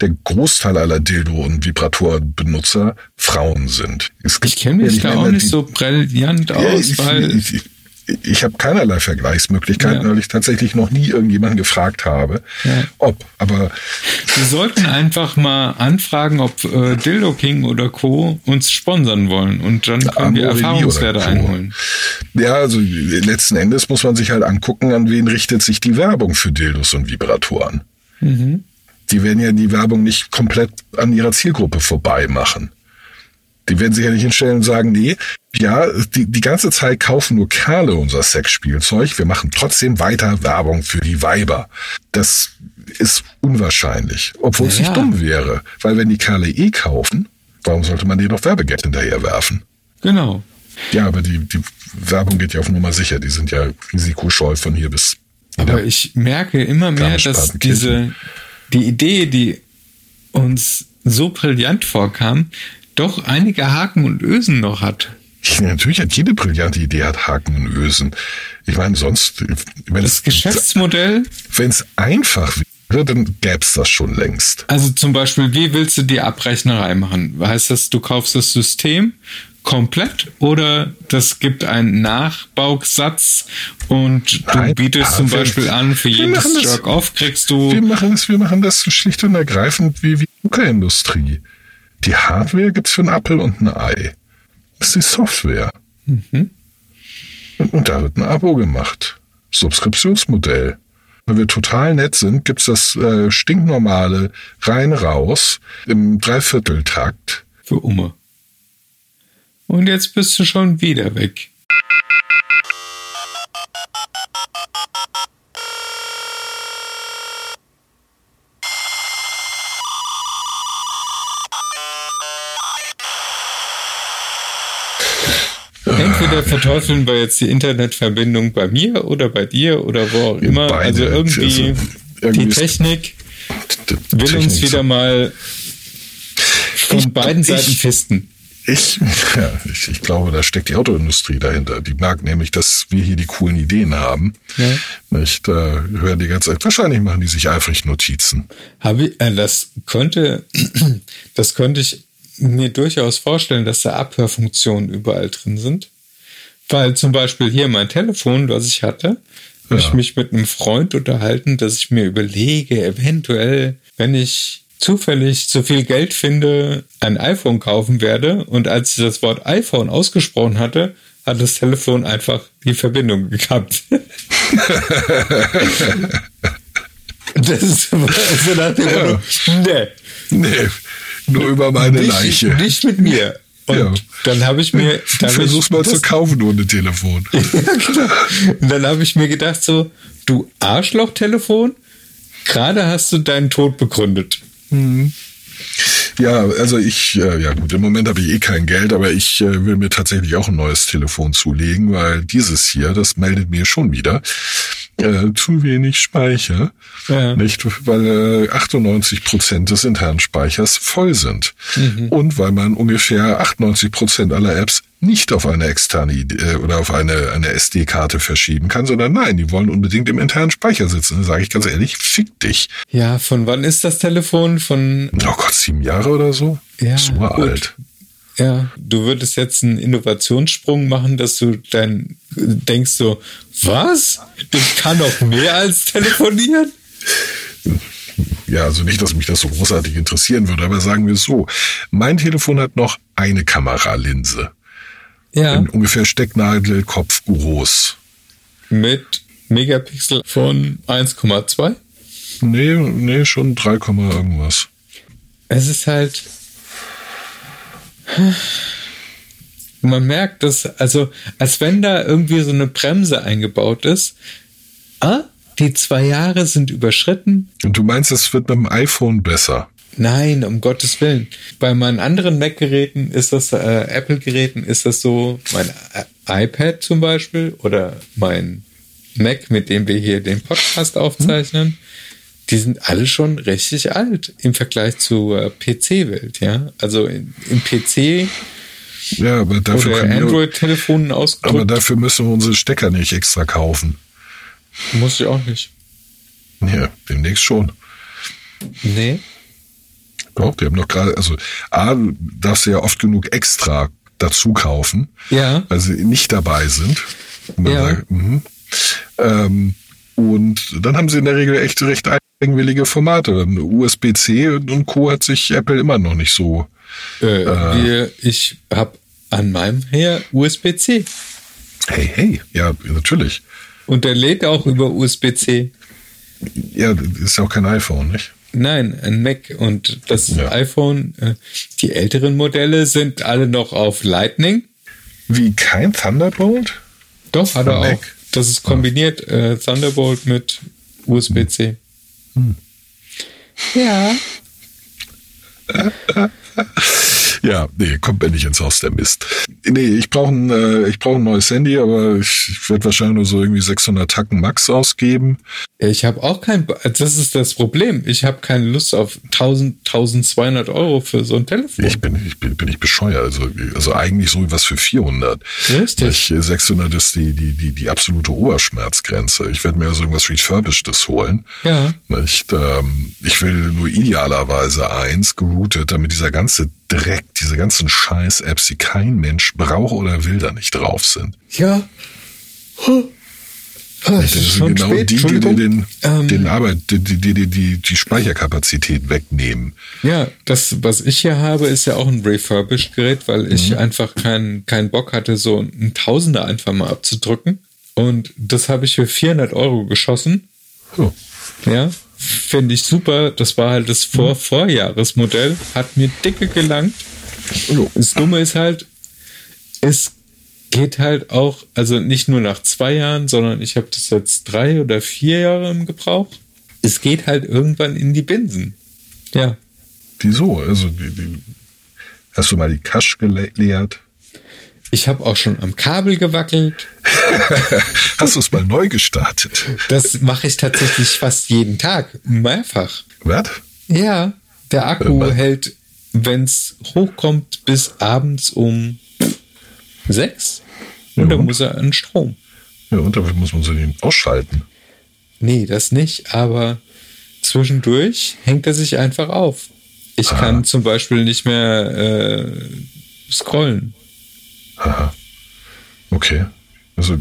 der Großteil aller Dildo- und Vibratorbenutzer Frauen sind. Ich kenne mich da auch nicht so brillant Ja, aus, ich, weil ich, ich, ich habe keinerlei Vergleichsmöglichkeiten, Ja. weil ich tatsächlich noch nie irgendjemanden gefragt habe, Ja. ob. Aber wir sollten einfach mal anfragen, ob äh, Dildo King oder Co. uns sponsern wollen und dann können wir Erfahrungswerte einholen. Ja, also letzten Endes muss man sich halt angucken, an wen richtet sich die Werbung für Dildos und Vibratoren. Die werden ja die Werbung nicht komplett an ihrer Zielgruppe vorbei machen. Die werden sich ja nicht hinstellen und sagen, nee, ja, die, die ganze Zeit kaufen nur Kerle unser Sexspielzeug, wir machen trotzdem weiter Werbung für die Weiber. Das ist unwahrscheinlich, obwohl es Ja. nicht dumm wäre, weil wenn die Kerle eh kaufen, warum sollte man denen noch Werbegeld hinterher werfen? Genau. Ja, aber die, die Werbung geht ja auf Nummer sicher. Die sind ja risikoscheu von hier bis. Aber ich merke immer mehr, dass diese, die Idee, die uns so brillant vorkam, doch einige Haken und Ösen noch hat. Ich, natürlich hat jede brillante Idee hat Haken und Ösen. Ich meine, sonst, wenn Das es, Geschäftsmodell, wenn es einfach wäre, dann gäb's das schon längst. also zum Beispiel, wie willst du die Abrechnerei machen? Heißt das, du kaufst das System komplett oder das gibt einen Nachbausatz und du Nein, bietest ah, zum wir- Beispiel an, für wir jedes Jerk-Off kriegst Wir du machen das, wir machen das schlicht und ergreifend wie, wie die Druckerindustrie. Die Hardware gibt's für einen Apfel und ein Ei. Das ist die Software. Und da wird ein Abo gemacht. Subskriptionsmodell. Wenn wir total nett sind, gibt's das äh, stinknormale rein raus im Dreivierteltakt. Für Oma. Und jetzt bist du schon wieder weg. Entweder verteufeln wir jetzt die Internetverbindung bei mir oder bei dir oder wo auch immer. Beide. Also irgendwie, Also, irgendwie die Technik will Technik uns wieder mal von Ich- beiden ich- Seiten fisten. Ich, ja, ich, ich glaube, da steckt die Autoindustrie dahinter. Die merkt nämlich, dass wir hier die coolen Ideen haben. Ja. Nicht, äh, hören die ganze Zeit. Wahrscheinlich machen die sich eifrig Notizen. Habe ich, äh, das könnte, das könnte ich mir durchaus vorstellen, dass da Abhörfunktionen überall drin sind. Weil zum Beispiel hier mein Telefon, was ich hatte, habe Ja. ich mich mit einem Freund unterhalten, dass ich mir überlege, eventuell, wenn ich zufällig zu viel Geld finde, ein iPhone kaufen werde. Und als ich das Wort iPhone ausgesprochen hatte, hat das Telefon einfach die Verbindung gehabt. das ist so nach dem Ja. Motto, nee, Nee, nur über meine nicht, Leiche. nicht mit mir. Und Ja. dann habe ich mir, Versuch's mal das- zu kaufen ohne Telefon. ja, genau. Und dann habe ich mir gedacht so, du Arschloch-Telefon, gerade hast du deinen Tod begründet. Ja, also ich, äh, ja gut, im Moment habe ich eh kein Geld, aber ich äh, will mir tatsächlich auch ein neues Telefon zulegen, weil dieses hier, das meldet mir schon wieder äh, zu wenig Speicher. Ja. Nicht, weil äh, 98 Prozent des internen Speichers voll sind. Und weil man ungefähr 98 Prozent aller Apps nicht auf eine externe äh, oder auf eine, eine SD-Karte verschieben kann, sondern nein, die wollen unbedingt im internen Speicher sitzen. Dann sage ich ganz ehrlich, fick dich. Ja, von wann ist das Telefon? Von, Oh Gott, sieben Jahre oder so? Ja, so gut. alt. Ja, du würdest jetzt einen Innovationssprung machen, dass du dann denkst so, was? Das kann doch mehr als telefonieren? Ja, also nicht, dass mich das so großartig interessieren würde, aber sagen wir es so. Mein Telefon hat noch eine Kameralinse. Ja, In ungefähr Stecknagelkopf groß. mit Megapixel von 1,2. Nee, nee, schon 3, Komma irgendwas. Es ist halt. Man merkt das, also als wenn da irgendwie so eine Bremse eingebaut ist. Ah, die zwei Jahre sind überschritten. Und du meinst, es wird mit dem iPhone besser? Nein, um Gottes Willen. Bei meinen anderen Mac-Geräten ist das, äh, Apple-Geräten ist das so, mein I iPad zum Beispiel oder mein Mac, mit dem wir hier den Podcast aufzeichnen, die sind alle schon richtig alt im Vergleich zur äh, PC-Welt, ja. Also im PC Ja, aber dafür, oder Android-Telefonen aber ausgedrückt, dafür müssen wir unsere Stecker nicht extra kaufen. muss ich auch nicht. Ja, demnächst schon. Nee. Doch, die haben doch gerade, also A, darfst du ja oft genug extra dazu kaufen, Ja. weil sie nicht dabei sind. Und Ja. sagt, mhm. ähm, und dann haben sie in der Regel echt recht eigenwillige Formate. USB-C und Co. hat sich Apple immer noch nicht so. Äh, wir, ich habe an meinem her USB-C. Hey, hey, ja, natürlich. Und der lädt auch über USB-C. Ja, das ist ja auch kein iPhone, nicht? Nein, ein Mac. Und das Ja. iPhone, äh, die älteren Modelle sind alle noch auf Lightning. Wie kein Thunderbolt? Doch, hat er Mac. auch. Das ist kombiniert äh, Thunderbolt mit USB-C. Hm. Ja. Ja, nee, kommt mir nicht ins Haus der Mist. Nee, ich brauche ein, äh, ich brauche ein neues Handy, aber ich, ich werde wahrscheinlich nur so irgendwie 600 Tacken Max ausgeben. Ich habe auch kein, das ist das Problem. Ich habe keine Lust auf 1000, 1200 Euro für so ein Telefon. Ich bin, ich bin, bin ich bescheuert. Also, also eigentlich so was für 400. Richtig. Ich, 600 ist die, die, die, die absolute Oberschmerzgrenze. Ich werde mir also irgendwas Refurbishedes holen. Ja. Nicht, ähm, ich will nur idealerweise eins geroutet, damit dieser ganze Dreck, diese ganzen Scheiß-Apps, die kein Mensch braucht oder will, da nicht drauf sind. Ja. Das ist genau spät, die, die dir Entschuldigung. den, Ähm. den Arbeit, die, die, die, die, die Speicherkapazität wegnehmen. Ja, das, was ich hier habe, ist ja auch ein Refurbished-Gerät, weil Mhm. ich einfach keinen keinen Bock hatte, so einen Tausender einfach mal abzudrücken. Und das habe ich für 400 Euro geschossen. So. Ja, finde ich super. Das war halt das Vor Vorjahresmodell. Hat mir dicke gelangt. Jo. Das Dumme ist halt, es geht halt auch, also nicht nur nach zwei Jahren, sondern ich habe das jetzt drei oder vier Jahre im Gebrauch. Es geht halt irgendwann in die Binsen. Ja. Wieso? Also, die, die, hast du mal die Kasch geleert? Ich habe auch schon am Kabel gewackelt. Hast du es mal neu gestartet? Das mache ich tatsächlich fast jeden Tag, mehrfach. Was? Ja, der Akku Äh, hält, wenn es hochkommt, bis abends um sechs. Und Ja, dann und? muss er an Strom. Ja, und dafür muss man den ausschalten. Nee, das nicht, aber zwischendurch hängt er sich einfach auf. Ich Ah. kann zum Beispiel nicht mehr äh, scrollen. Aha. Okay. Also,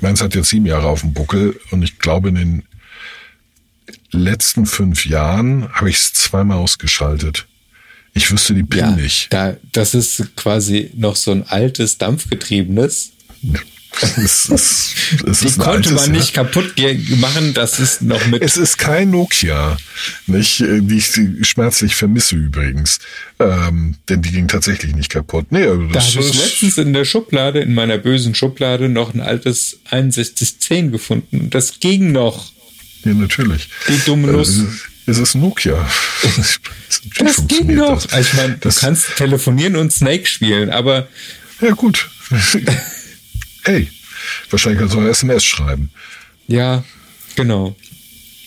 meine, es hat jetzt sieben Jahre auf dem Buckel und ich glaube, in den letzten fünf Jahren habe ich es zweimal ausgeschaltet. Ich wüsste die PIN nicht. Da, das ist quasi noch so ein altes Dampfgetriebenes. Es ist, es Die konnte man ja. nicht kaputt machen. Das ist noch mit Es ist kein Nokia, nicht, äh, die ich schmerzlich vermisse übrigens. Ähm, denn die ging tatsächlich nicht kaputt. Nee, also Da das habe ich letztens in der Schublade, in meiner bösen Schublade, noch ein altes 6110 gefunden. Das ging noch. ja, natürlich. Die dumme Äh, Nuss. Es ist, es ist Nokia. Das Das ging noch. das. Ich meine, du Das- kannst telefonieren und Snake spielen, aber Ja, gut. hey, wahrscheinlich kannst du auch SMS schreiben. ja, genau.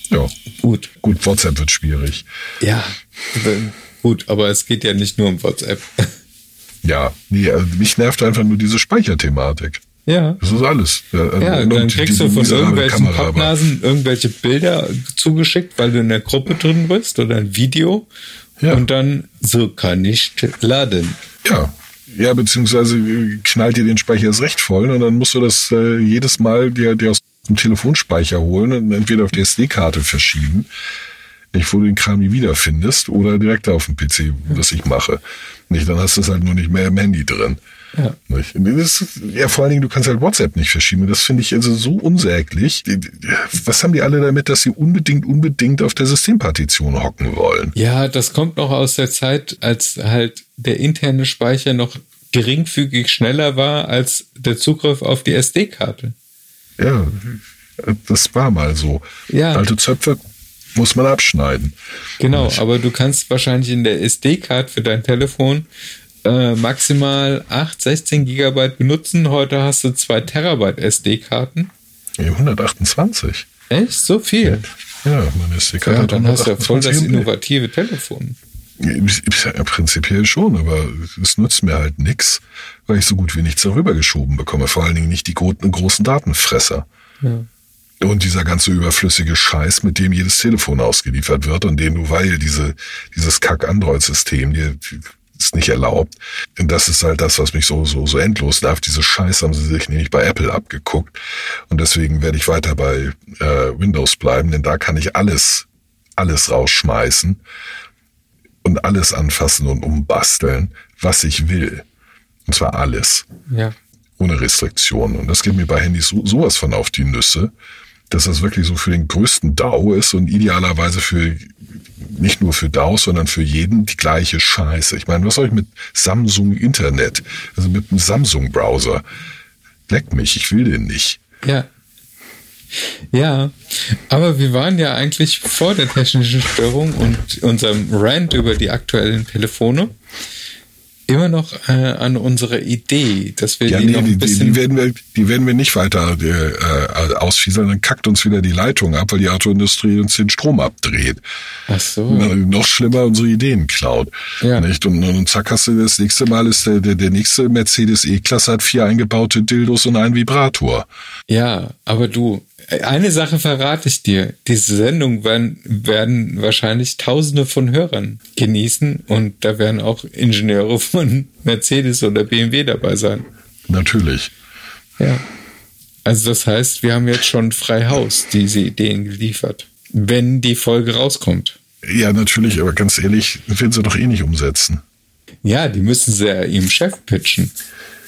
Ja, Gut. gut, WhatsApp wird schwierig. Ja, gut, aber es geht ja nicht nur um WhatsApp. Ja, nee, also mich nervt einfach nur diese Speicherthematik. Ja. Das ist alles. Ja, und dann kriegst die du von irgendwelchen Kamera, Pappnasen irgendwelche Bilder zugeschickt, weil du in der Gruppe drin bist oder ein Video. Ja. Und dann, so kann ich laden. Ja. Ja, beziehungsweise äh, knallt dir den Speicher erst recht voll und dann musst du das äh, jedes Mal dir, dir aus dem Telefonspeicher holen und entweder auf die SD-Karte verschieben, nicht wo du den Kram nie wiederfindest, oder direkt auf dem PC, was ich mache. Nicht, dann hast du es halt nur nicht mehr im Handy drin. Ja. Das ist, ja, vor allen Dingen, du kannst halt WhatsApp nicht verschieben. Das finde ich also so unsäglich. Was haben die alle damit, dass sie unbedingt, unbedingt auf der Systempartition hocken wollen? Ja, das kommt noch aus der Zeit, als halt der interne Speicher noch geringfügig schneller war als der Zugriff auf die SD-Karte. Ja, das war mal so. Ja. Alte Zöpfe muss man abschneiden. Genau, aber du kannst wahrscheinlich in der SD-Card für dein Telefon äh, maximal 8, 16 Gigabyte benutzen. Heute hast du 2 Terabyte SD-Karten. Ja, 128. Echt? So viel? Ja, meine SD-Karte Ja, hat dann hast du ja voll das 128 MB. innovative Telefon. Ja, Prinzipiell schon, aber es nützt mir halt nix, weil ich so gut wie nichts darüber geschoben bekomme. Vor allen Dingen nicht die gro großen Datenfresser. Ja. Und dieser ganze überflüssige Scheiß, mit dem jedes Telefon ausgeliefert wird und den du, weil diese, dieses Kack-Android-System dir ist nicht erlaubt. Und das ist halt das, was mich so, so, so endlos nervt. Diese Scheiß haben sie sich nämlich bei Apple abgeguckt. Und deswegen werde ich weiter bei äh, Windows bleiben, denn da kann ich alles, alles rausschmeißen und alles anfassen und umbasteln, was ich will. Und zwar alles Ja. ohne Restriktionen. Und das geht mir bei Handys so, sowas von auf die Nüsse, dass das wirklich so für den größten DAO ist und idealerweise für nicht nur für DAOs, sondern für jeden die gleiche Scheiße. Ich meine, was soll ich mit Samsung Internet, also mit einem Samsung Browser? Leck mich, ich will den nicht. Ja. Ja, aber wir waren ja eigentlich vor der technischen Störung und unserem Rant über die aktuellen Telefone immer noch äh, an unserer Idee, dass wir Ja, die nee, noch ein die, bisschen die, werden wir, die werden wir nicht weiter äh, äh, ausfieseln, dann kackt uns wieder die Leitung ab, weil die Autoindustrie uns den Strom abdreht. Ach so. Na, noch schlimmer unsere Ideen klaut. Ja. Nicht? Und, und zack hast du das nächste Mal ist der, der, der nächste Mercedes E-Klasse hat vier eingebaute Dildos und einen Vibrator. Ja, aber du, eine Sache verrate ich dir. Diese Sendung werden, werden wahrscheinlich Tausende von Hörern genießen und da werden auch Ingenieure von Mercedes oder BMW dabei sein. Natürlich. Ja. Also das heißt, wir haben jetzt schon frei Haus diese Ideen geliefert, wenn die Folge rauskommt. Ja, natürlich, aber ganz ehrlich, werden sie doch eh nicht umsetzen. Ja, die müssen sie ja ihrem Chef pitchen.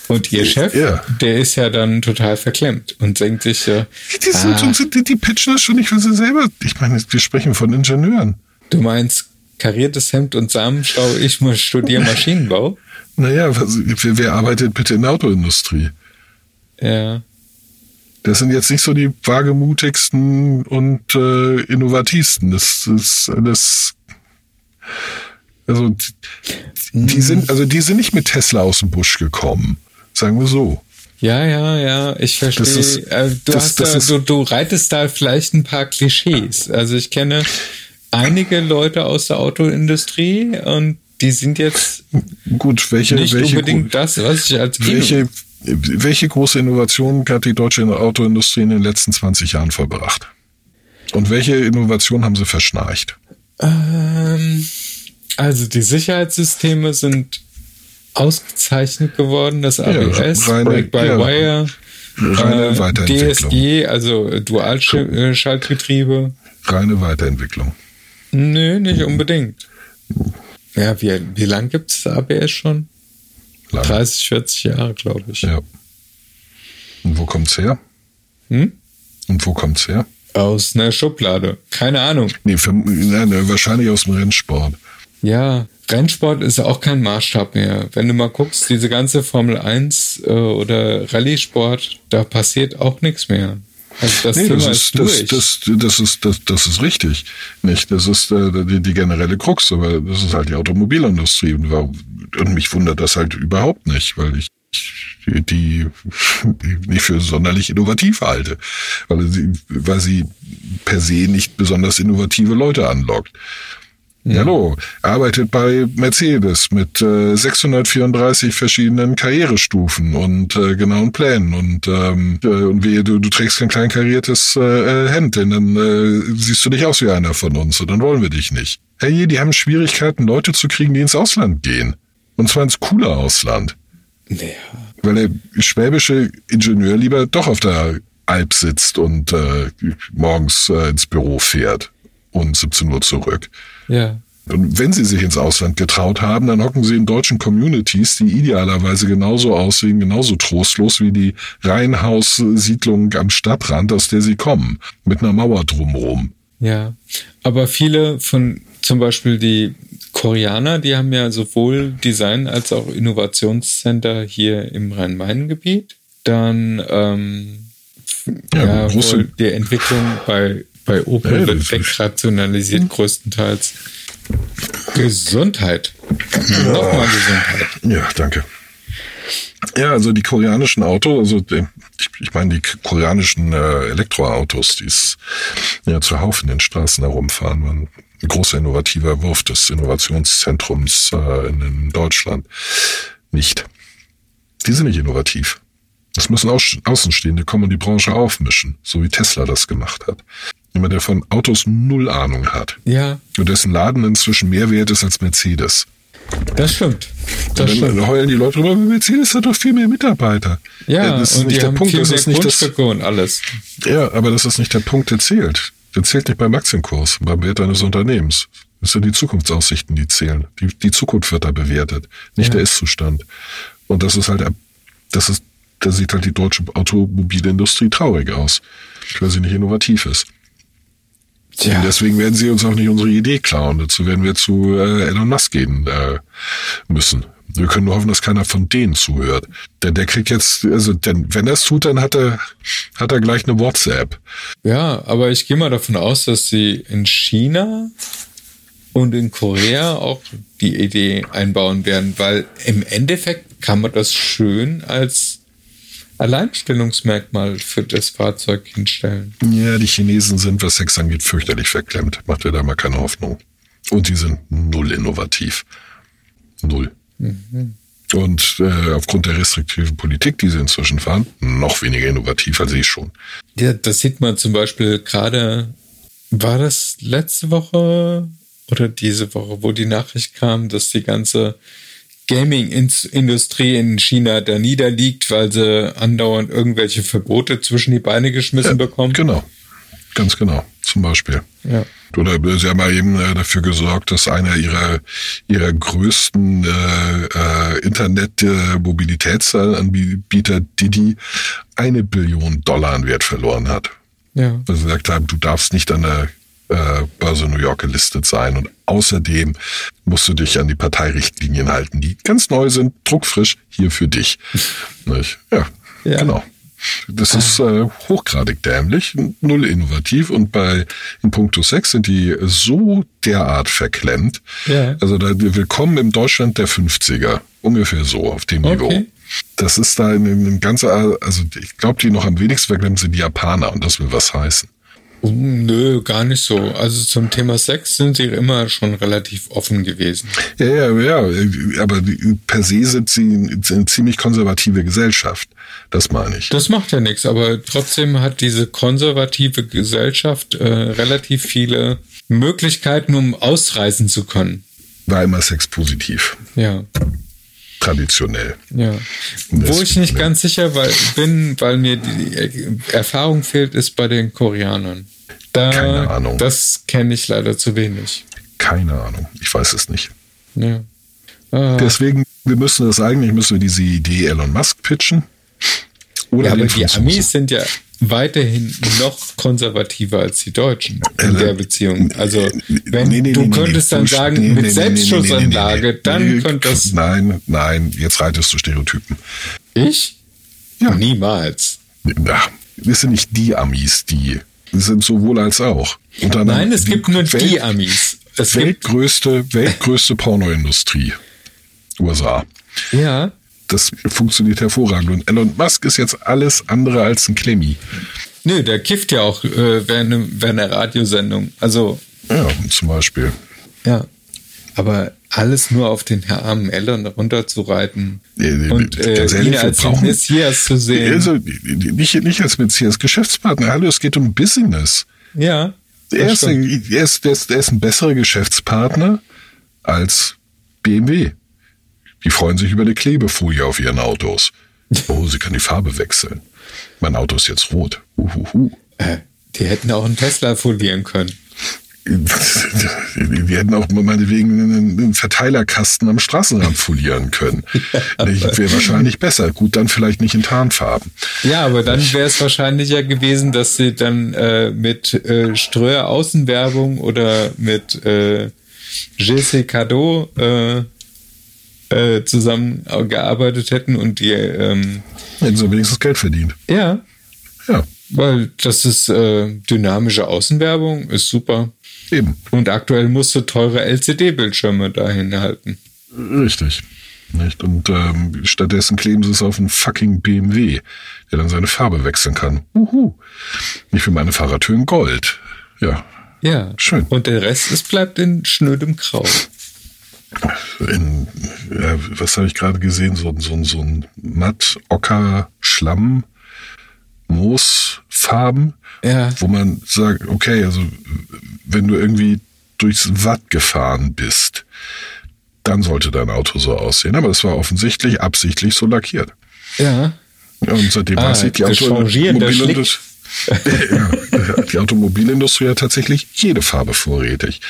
Und ihr Chef, Ja. der ist ja dann total verklemmt und denkt sich, äh, Die, sind, ah, so- die, die pitchen das schon nicht für sie selber. Ich meine, wir sprechen von Ingenieuren. du meinst kariertes Hemd und Samenschau, ich muss studieren Maschinenbau? Naja, was- wer, wer arbeitet bitte in der Autoindustrie? Ja. Das sind jetzt nicht so die wagemutigsten und äh, innovativsten. Das ist alles. Also die, die sind, also die sind nicht mit Tesla aus dem Busch gekommen. Sagen wir so. Ja, ja, ja, ich verstehe. Ist- äh, du, das- hast das da, ist- du, du reitest da vielleicht ein paar Klischees. Also ich kenne einige Leute aus der Autoindustrie und die sind jetzt Gut, welche, nicht welche, unbedingt das, was ich als welche, welche große Innovation hat die deutsche Autoindustrie in den letzten 20 Jahren vollbracht? Und welche Innovation haben sie verschnarcht? Ähm, also die Sicherheitssysteme sind ausgezeichnet geworden, das ABS, reine- Brake-by-Wire, Reine äh, Weiterentwicklung. DSG, also Dualschaltgetriebe. Reine Weiterentwicklung. Nö, nicht unbedingt. Ja, wie, wie lang gibt es ABS schon? Lange. 30, 40 Jahre, glaube ich. Ja. Und wo kommt's her? Hm? Und wo kommt's her? Aus einer Schublade. Keine Ahnung. Nee, für, nein, ne, wahrscheinlich aus dem Rennsport. Ja, Rennsport ist auch kein Maßstab mehr. Wenn du mal guckst, diese ganze Formel 1 äh, oder Rallye-Sport, da passiert auch nichts mehr. Also das Nee, Thema das ist, das, das, das, ist, das, das ist richtig. Nicht, das ist äh, die, die generelle Krux, aber das ist halt die Automobilindustrie. Und, warum- und mich wundert das halt überhaupt nicht, weil ich die, die nicht für sonderlich innovativ halte. Weil sie, weil sie per se nicht besonders innovative Leute anlockt. Hallo, arbeitet bei Mercedes mit äh, 634 verschiedenen Karrierestufen und äh, genauen Plänen und ähm, äh, und wehe, du, du trägst kein klein kariertes äh, äh, Hemd, denn dann äh, siehst du nicht aus wie einer von uns und dann wollen wir dich nicht. Hey, die haben Schwierigkeiten, Leute zu kriegen, die ins Ausland gehen. Und zwar ins coole Ausland. naja, Weil der schwäbische Ingenieur lieber doch auf der Alp sitzt und äh, morgens äh, ins Büro fährt und 17 Uhr zurück. ja. Und wenn sie sich ins Ausland getraut haben, dann hocken sie in deutschen Communities, die idealerweise genauso aussehen, genauso trostlos wie die Reihenhaussiedlung am Stadtrand, aus der sie kommen, mit einer Mauer drumherum. Ja, aber viele von zum Beispiel die Koreaner, die haben ja sowohl Design als auch Innovationscenter hier im Rhein-Main-Gebiet. Dann ähm, Ja, ja, wohl die Entwicklung bei, bei Opel Ja, wird wegrationalisiert größtenteils. Gesundheit. Nochmal Gesundheit. Ja, danke. Ja, also die koreanischen Autos, also die- ich, ich meine die koreanischen äh, Elektroautos, die es ja zuhauf in den Straßen herumfahren, waren ein großer innovativer Wurf des Innovationszentrums äh, in, in Deutschland. Nicht. Die sind nicht innovativ. Das müssen Außenstehende kommen und die Branche aufmischen, so wie Tesla das gemacht hat. Jemand, der von Autos null Ahnung hat Ja, und dessen Laden inzwischen mehr wert ist als Mercedes. das stimmt. Das Und stimmt. dann heulen die Leute drüber, Mercedes hat doch viel mehr Mitarbeiter. Ja, das ist und nicht der Punkt, das ist nicht das, und alles. ja, aber das ist nicht der Punkt, der zählt. Der zählt nicht beim Aktienkurs, beim Wert eines Unternehmens. Das sind die Zukunftsaussichten, die zählen. Die, die Zukunft wird da bewertet, nicht Ja. der Ist-Zustand. Und das ist halt, das ist, da sieht halt die deutsche Automobilindustrie traurig aus, weil sie nicht innovativ ist. Tja. Und deswegen werden sie uns auch nicht unsere Idee klauen. Dazu werden wir zu äh, Elon Musk gehen äh, müssen. Wir können nur hoffen, dass keiner von denen zuhört. Denn der kriegt jetzt, also denn wenn er es tut, dann hat er, hat er gleich eine WhatsApp. Ja, aber ich gehe mal davon aus, dass sie in China und in Korea auch die Idee einbauen werden, weil im Endeffekt kann man das schön als Alleinstellungsmerkmal für das Fahrzeug hinstellen. Ja, die Chinesen sind, was Sex angeht, fürchterlich verklemmt. Macht dir da mal keine Hoffnung. Und die sind null innovativ. Null. Und äh, aufgrund der restriktiven Politik, die sie inzwischen fahren, noch weniger innovativ als eh schon. Ja, das sieht man zum Beispiel gerade, war das letzte Woche oder diese Woche, wo die Nachricht kam, dass die ganze Gaming-Industrie in China da niederliegt, weil sie andauernd irgendwelche Verbote zwischen die Beine geschmissen Ja, bekommen. Genau. Ganz genau. Zum Beispiel. Ja. Oder sie haben mal eben äh, dafür gesorgt, dass einer ihrer ihrer größten äh, äh, Internet-Mobilitätsanbieter Didi eine Billion Dollar an Wert verloren hat. Ja. Weil sie gesagt haben, du darfst nicht an der äh, Börse New York gelistet sein. Und außerdem musst du dich an die Parteirichtlinien halten, die ganz neu sind, druckfrisch, hier für dich. Ja, Ja. genau. Das ist äh, hochgradig dämlich, null innovativ und bei in puncto Sex sind die so derart verklemmt. Ja. Also da willkommen im Deutschland der 50er, ungefähr so auf dem Okay. Niveau. Das ist da in einem ganz, also ich glaube, die noch am wenigsten verklemmt sind die Japaner und das will was heißen. Nö, gar nicht so. Also zum Thema Sex sind sie immer schon relativ offen gewesen. Ja, ja, ja, aber per se sind sie eine ziemlich konservative Gesellschaft. Das meine ich. Das macht ja nichts, aber trotzdem hat diese konservative Gesellschaft äh, relativ viele Möglichkeiten, um ausreisen zu können. War immer sexpositiv, Ja, traditionell. ja. Wo ich nicht ganz sicher weil, bin, weil mir die Erfahrung fehlt, ist bei den Koreanern. Da, Keine Ahnung. Das kenne ich leider zu wenig. Keine Ahnung, ich weiß es nicht. Ja. Ah, Deswegen, wir müssen das eigentlich, müssen wir diese Idee Elon Musk pitchen. Oder ja, aber die. Amis sind ja weiterhin noch konservativer als die Deutschen in Äh, der Beziehung. Also, wenn Nee, nee, du nee, könntest dann sagen, mit Selbstschussanlage, dann könnte das. Nein, nein, jetzt reitest du Stereotypen. Ich? Ja. Niemals. Ja, wir sind nicht die Amis, die sind sowohl als auch. Nein, es gibt nur Welt- die Amis. Es weltgrößte, weltgrößte Pornoindustrie. USA. ja, Das funktioniert hervorragend. Und Elon Musk ist jetzt alles andere als ein Klemmi. nö, der kifft ja auch äh, während, während einer Radiosendung. Also, Ja, zum Beispiel. ja. Aber alles nur auf den armen Elon runterzureiten Nee, nee, und äh, ihn als brauchen- Messias zu sehen. Also, nicht, nicht als Messias, Geschäftspartner. Hallo, es geht um Business. ja. Er ist, ein, er, ist, er, ist, er ist ein besserer Geschäftspartner als BMW. Die freuen sich über eine Klebefolie auf ihren Autos. Oh, sie kann die Farbe wechseln. Mein Auto ist jetzt rot. Uhuhu. Äh, die hätten auch einen Tesla folieren können. Wir hätten auch meinetwegen einen Verteilerkasten am Straßenrand folieren können. Wäre wahrscheinlich besser. Gut, dann vielleicht nicht in Tarnfarben. Ja, aber dann wäre es wahrscheinlicher gewesen, dass sie dann äh, mit äh, Ströer Außenwerbung oder mit äh, GC Cadeau äh, äh, zusammengearbeitet hätten und die ähm, Hätten sie wenigstens Geld verdient. ja, Ja, weil das ist äh, dynamische Außenwerbung, ist super. eben. Und aktuell musst du teure LCD-Bildschirme dahin halten. Richtig. Nicht? Und ähm, stattdessen kleben sie es auf einen fucking BMW, der dann seine Farbe wechseln kann. Uhu. Ich für meine Fahrradtür in Gold. Ja. Ja. Schön. Und der Rest ist bleibt in schnödem Grau. In, ja, was habe ich gerade gesehen? So, so, so ein matt, ocker, Schlamm, Moosfarben, Ja. wo man sagt, okay, also wenn du irgendwie durchs Watt gefahren bist, dann sollte dein Auto so aussehen. Aber es war offensichtlich absichtlich so lackiert. Ja. Und seitdem Ah, weiß ich, die, Auto changierender Automobilindust- ja, die Automobilindustrie hat tatsächlich jede Farbe vorrätig.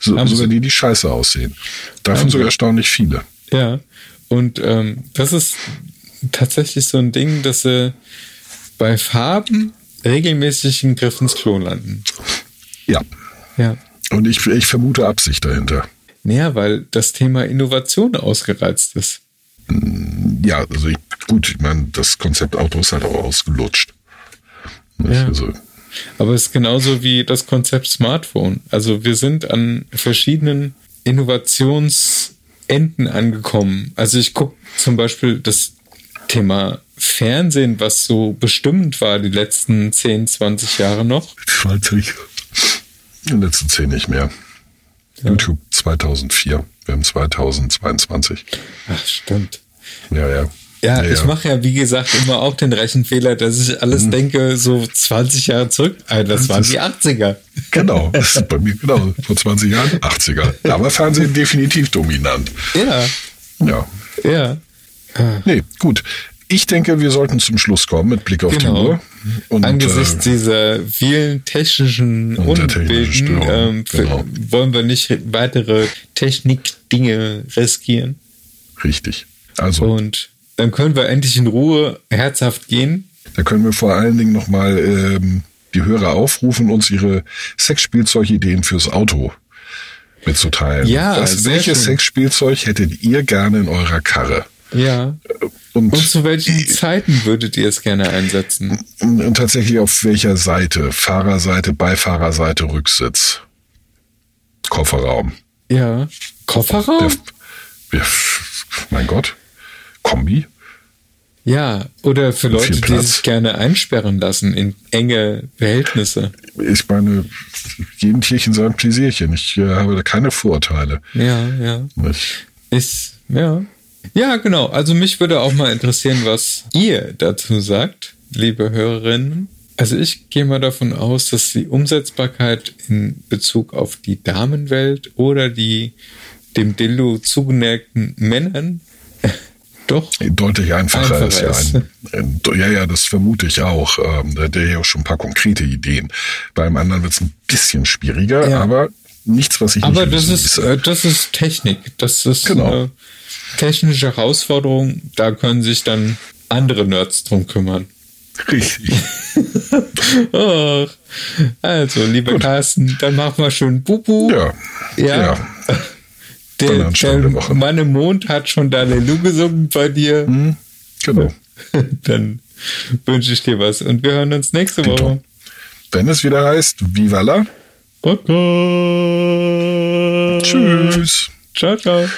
So, Haben sogar die, die scheiße aussehen. Davon sogar erstaunlich viele. Ja, und ähm, das ist tatsächlich so ein Ding, dass sie bei Farben regelmäßig einen Griff ins Klo landen. Ja. Ja. Und ich, ich vermute Absicht dahinter. Naja, weil das Thema Innovation ausgereizt ist. Ja, also ich, gut, ich meine, das Konzept Auto ist halt auch ausgelutscht. Ja. Also, Aber es ist genauso wie das Konzept Smartphone. Also wir sind an verschiedenen Innovationsenden angekommen. Also ich gucke zum Beispiel das Thema Fernsehen, was so bestimmend war die letzten 10, 20 Jahre noch. 20. In den letzten zehn nicht mehr. YouTube 2004. Wir haben 2022. Ach, stimmt. Ja, ja. Ja, ich mache ja, wie gesagt, immer auch den Rechenfehler, dass ich alles denke, so 20 Jahre zurück. Ah, das waren die 80er. Genau, das ist bei mir genau. Vor 20 Jahren, 80er. Da war Fernsehen definitiv dominant. Ja. Ja. Ja. Nee, gut. Ich denke, wir sollten zum Schluss kommen mit Blick auf Genau. die Uhr. Und, Angesichts äh, dieser vielen technischen Und der technischen Unbilden ähm, genau. wollen wir nicht weitere Technikdinge riskieren. richtig. Also, Und dann können wir endlich in Ruhe herzhaft gehen. da können wir vor allen Dingen nochmal ähm, die Hörer aufrufen, uns ihre Sexspielzeugideen fürs Auto mitzuteilen. Ja, sehr welches. Sexspielzeug hättet ihr gerne in eurer Karre? Ja. Und, Und zu welchen i- Zeiten würdet ihr es gerne einsetzen? und tatsächlich auf welcher Seite? Fahrerseite, Beifahrerseite, Rücksitz, Kofferraum. Ja. Kofferraum? Der, ja, mein Gott, Kombi? Ja. Oder für Leute, die sich gerne einsperren lassen in enge Verhältnisse. Ich meine, jedem Tierchen sein Pläsierchen. Ich äh, habe da keine Vorurteile. Ja, ja. Ich, Ist, ja. Ja, genau. Also mich würde auch mal interessieren, was ihr dazu sagt, liebe Hörerinnen. Also ich gehe mal davon aus, dass die Umsetzbarkeit in Bezug auf die Damenwelt oder die dem Dildo zugeneigten Männern doch deutlich einfacher, Einfacher ist ja ist. ein, ein, ja, ja, das vermute ich auch. Ähm, da hat er ja auch schon ein paar konkrete Ideen. Beim anderen wird es ein bisschen schwieriger, Ja. aber nichts, was ich Aber nicht das ist, äh, das ist Technik. Das ist Genau. eine technische Herausforderung. Da können sich dann andere Nerds drum kümmern. Richtig. Also, lieber Carsten, dann machen wir schön Bubu. Ja. Ja. ja. Der, der Woche. Mann im Mond hat schon Dallelu gesungen bei dir. Hm, genau. Dann wünsche ich dir was und wir hören uns nächste Woche. Wenn es wieder heißt, Viva la. Podcast. Tschüss. Ciao, ciao.